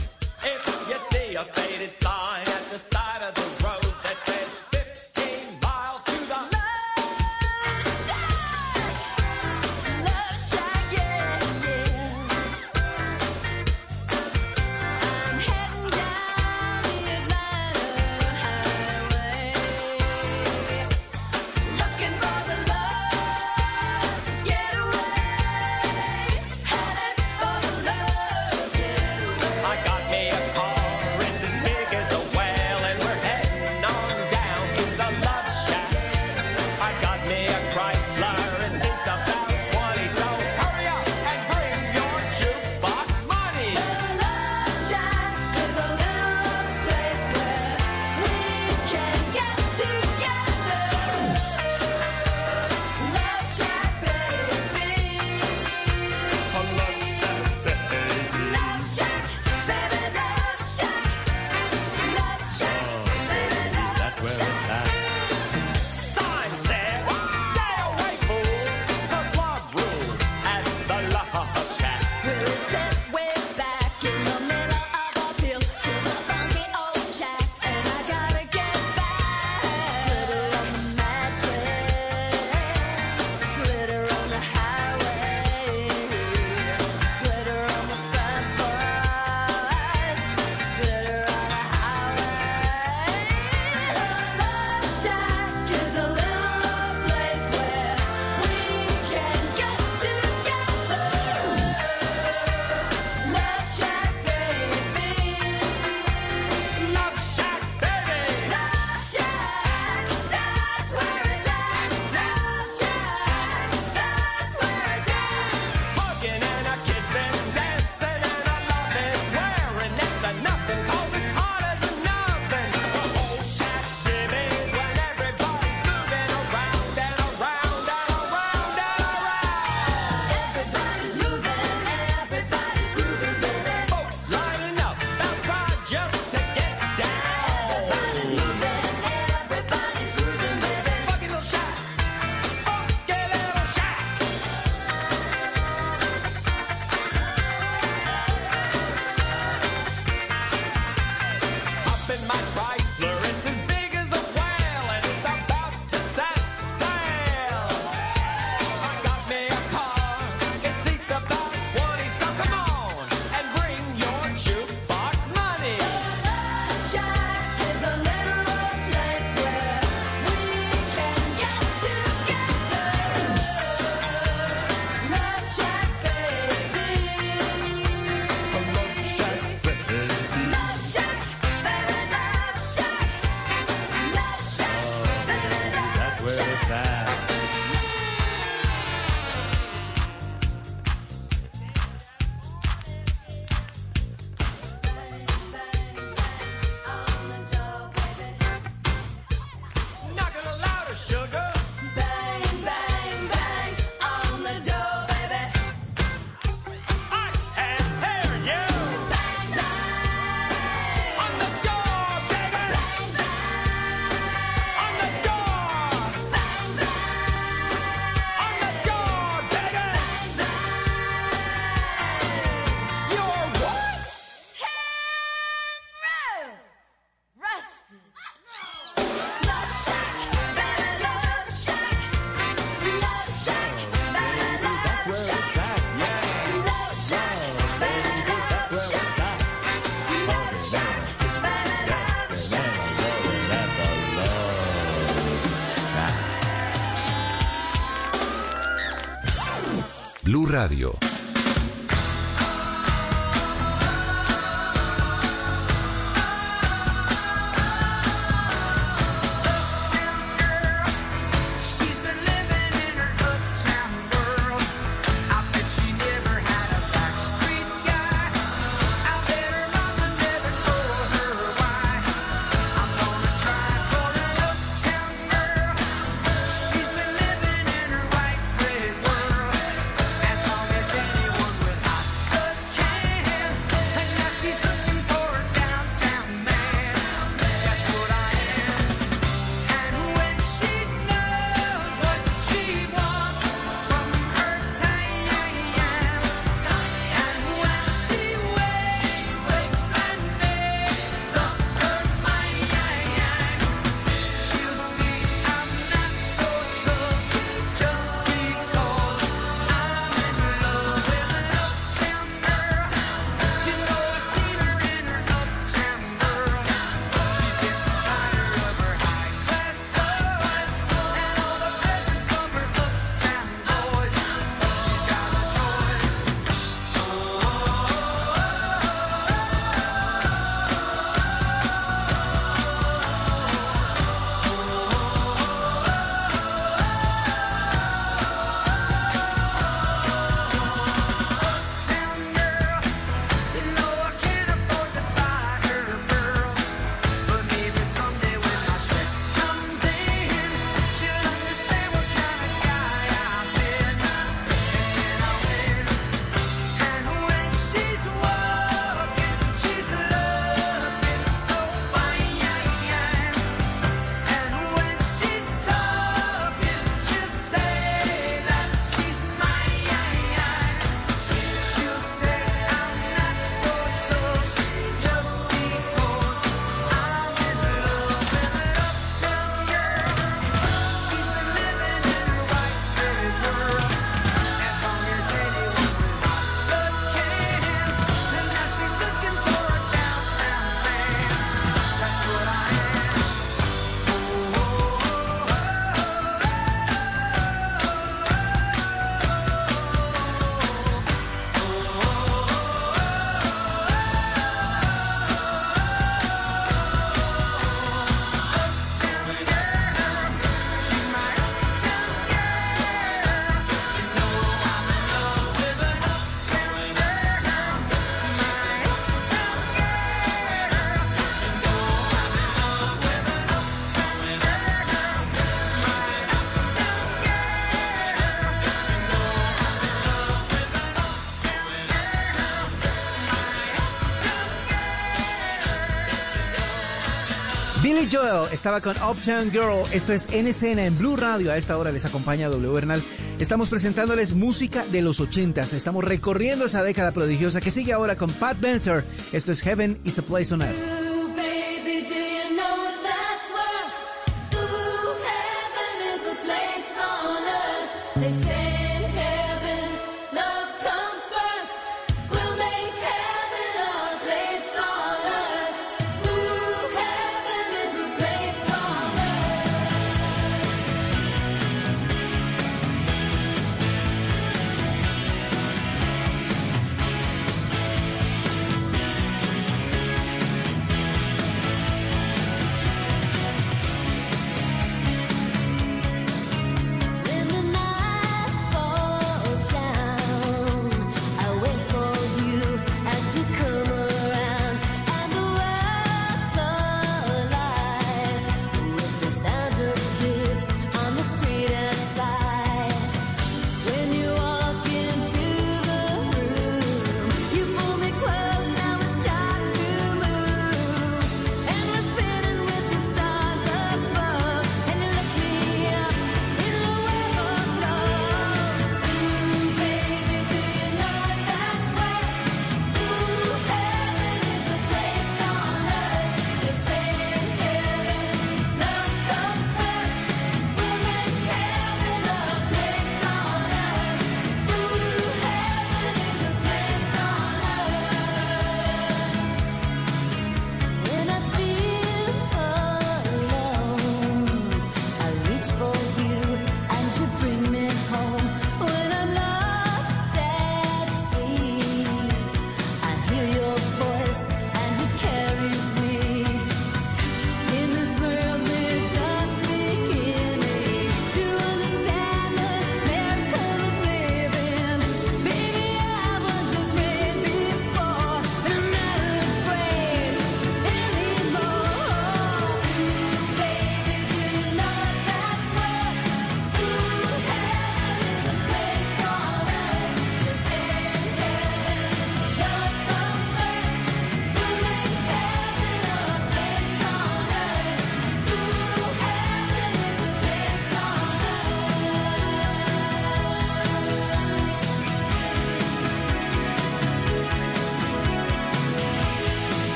Joel estaba con Uptown Girl. Esto es NCN en Blue Radio. A esta hora les acompaña W Bernal. Estamos presentándoles música de los 80 Estamos recorriendo esa década prodigiosa que sigue ahora con Pat Benatar. Esto es Heaven is a Place on Earth.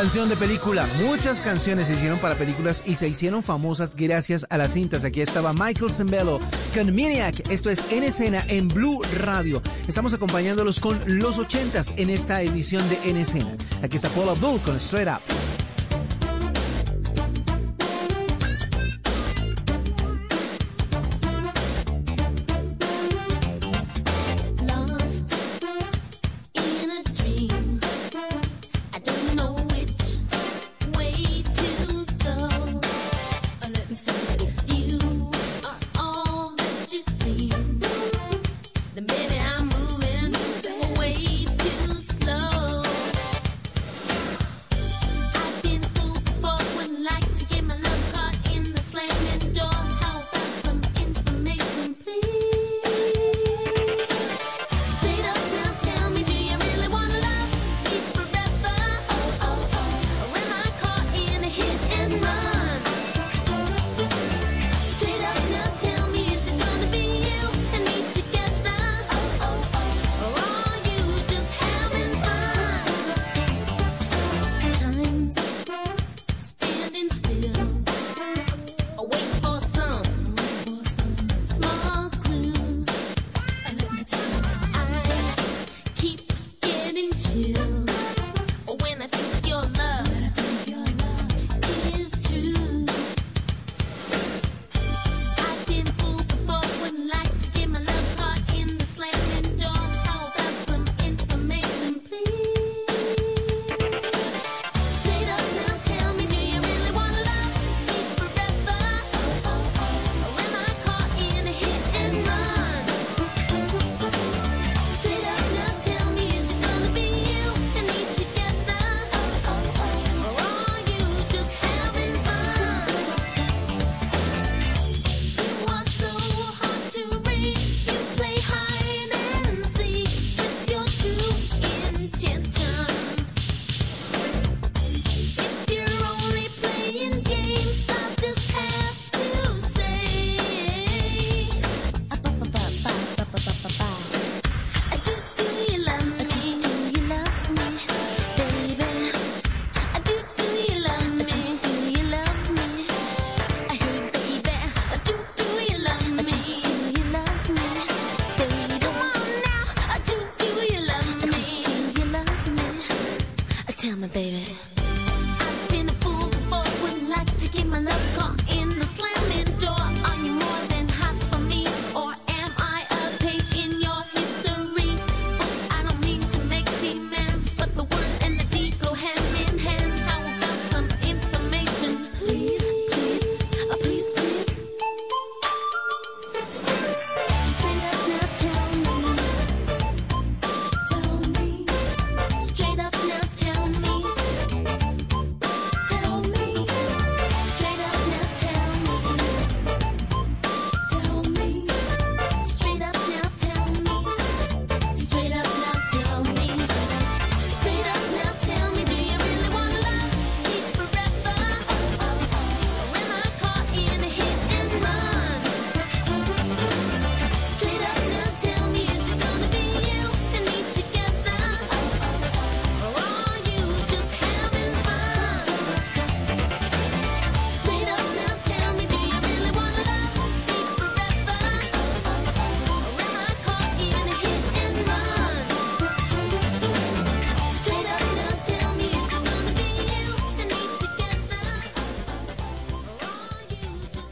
Canción de película. Muchas canciones se hicieron para películas y se hicieron famosas gracias a las cintas. Aquí estaba Michael Zembello con Maniac. Esto es En Escena en Blue Radio. Estamos acompañándolos con los ochentas en esta edición de En Escena. Aquí está Paul Abdul con Straight Up.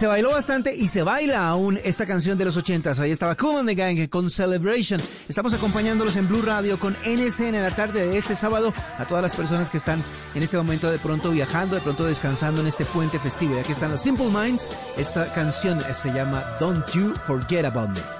Se bailó bastante y se baila aún esta canción de los ochentas. Ahí estaba Cool and the Gang con Celebration. Estamos acompañándolos en Blue Radio con NCN en la tarde de este sábado a todas las personas que están en este momento de pronto viajando, de pronto descansando en este puente festivo. Y aquí están las Simple Minds. Esta canción se llama Don't You Forget About Me.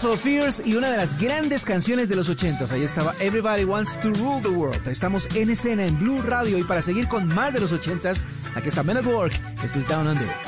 for Fears y una de las grandes canciones de los 80s. Ahí estaba Everybody Wants to Rule the World. Estamos en escena en Blue Radio y para seguir con más de los 80s, aquí está Men at Work. Esto Down Under.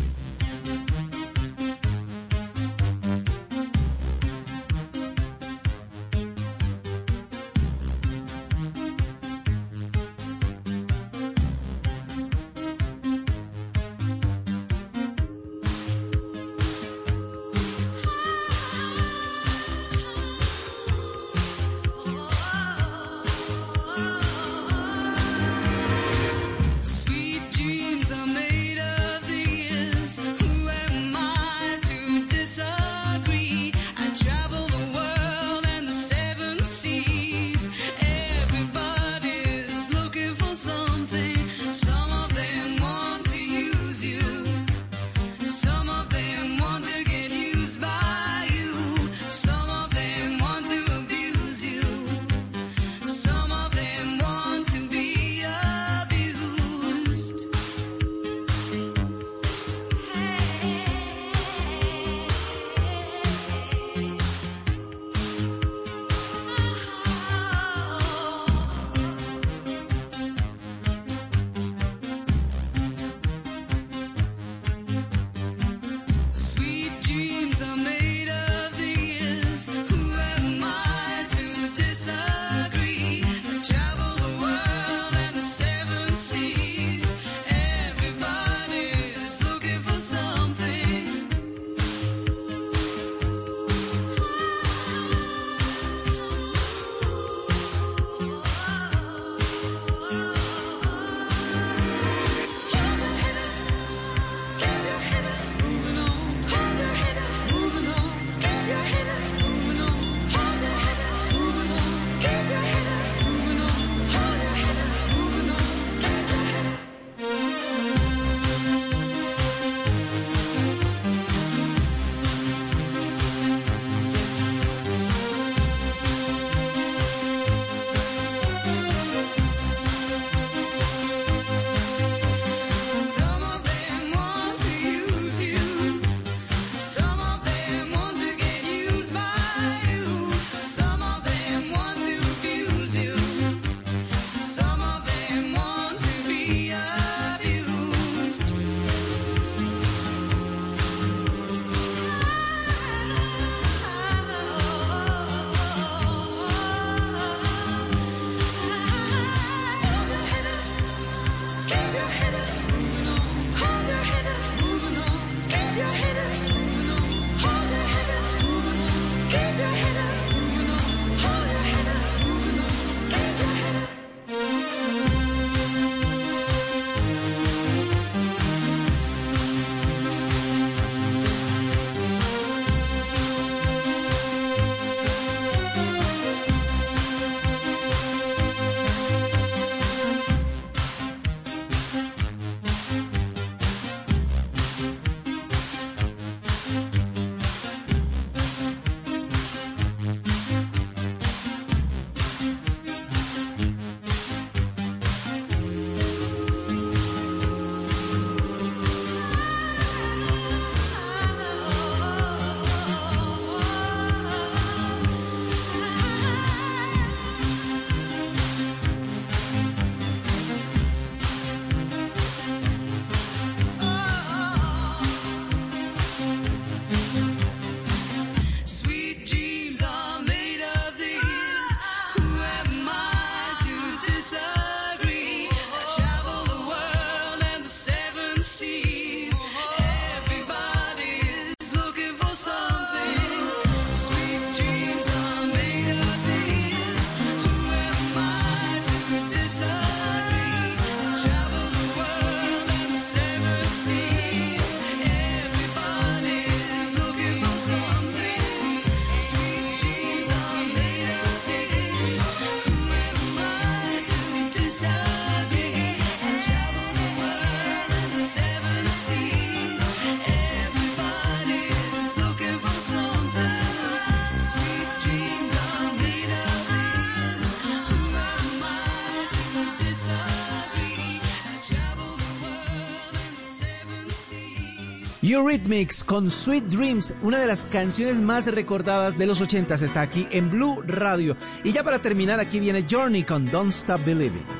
Eurythmics con Sweet Dreams, una de las canciones más recordadas de los 80 está aquí en Blue Radio. Y ya para terminar, aquí viene Journey con Don't Stop Believing.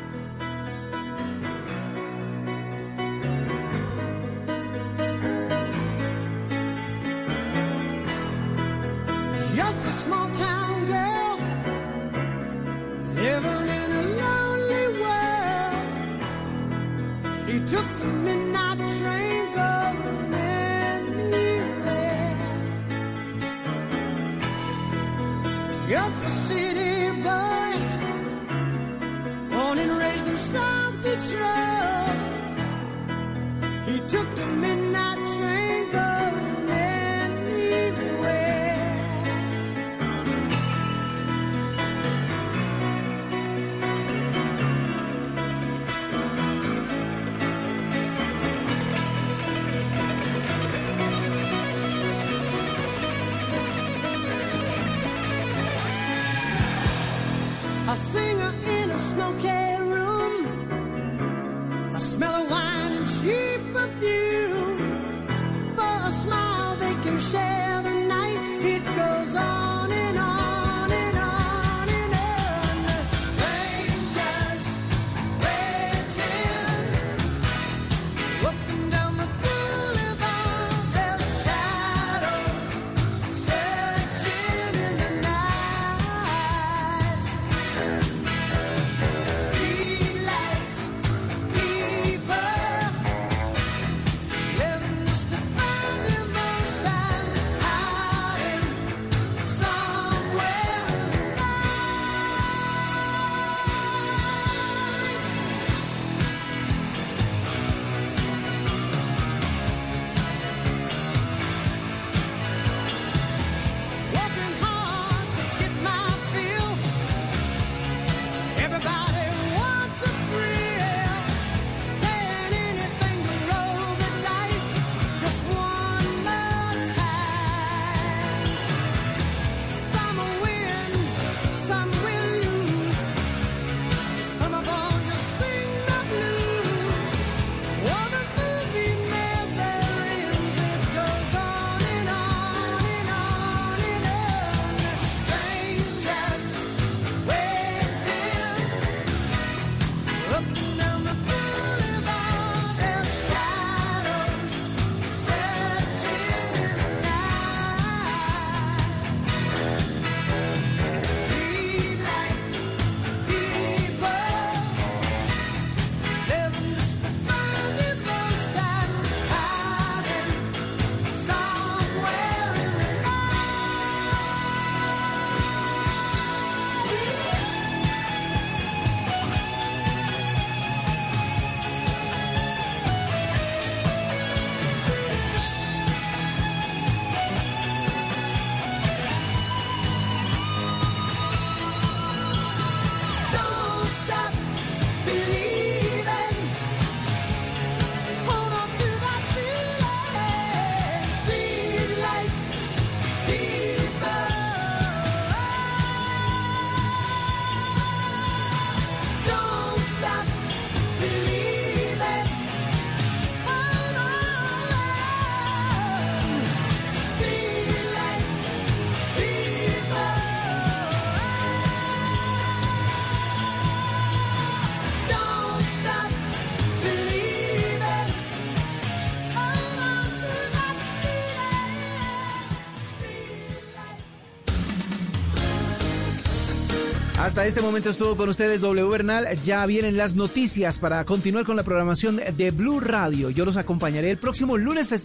Hasta este momento estuvo con ustedes W Bernal. Ya vienen las noticias para continuar con la programación de Blue Radio. Yo los acompañaré el próximo lunes festivo.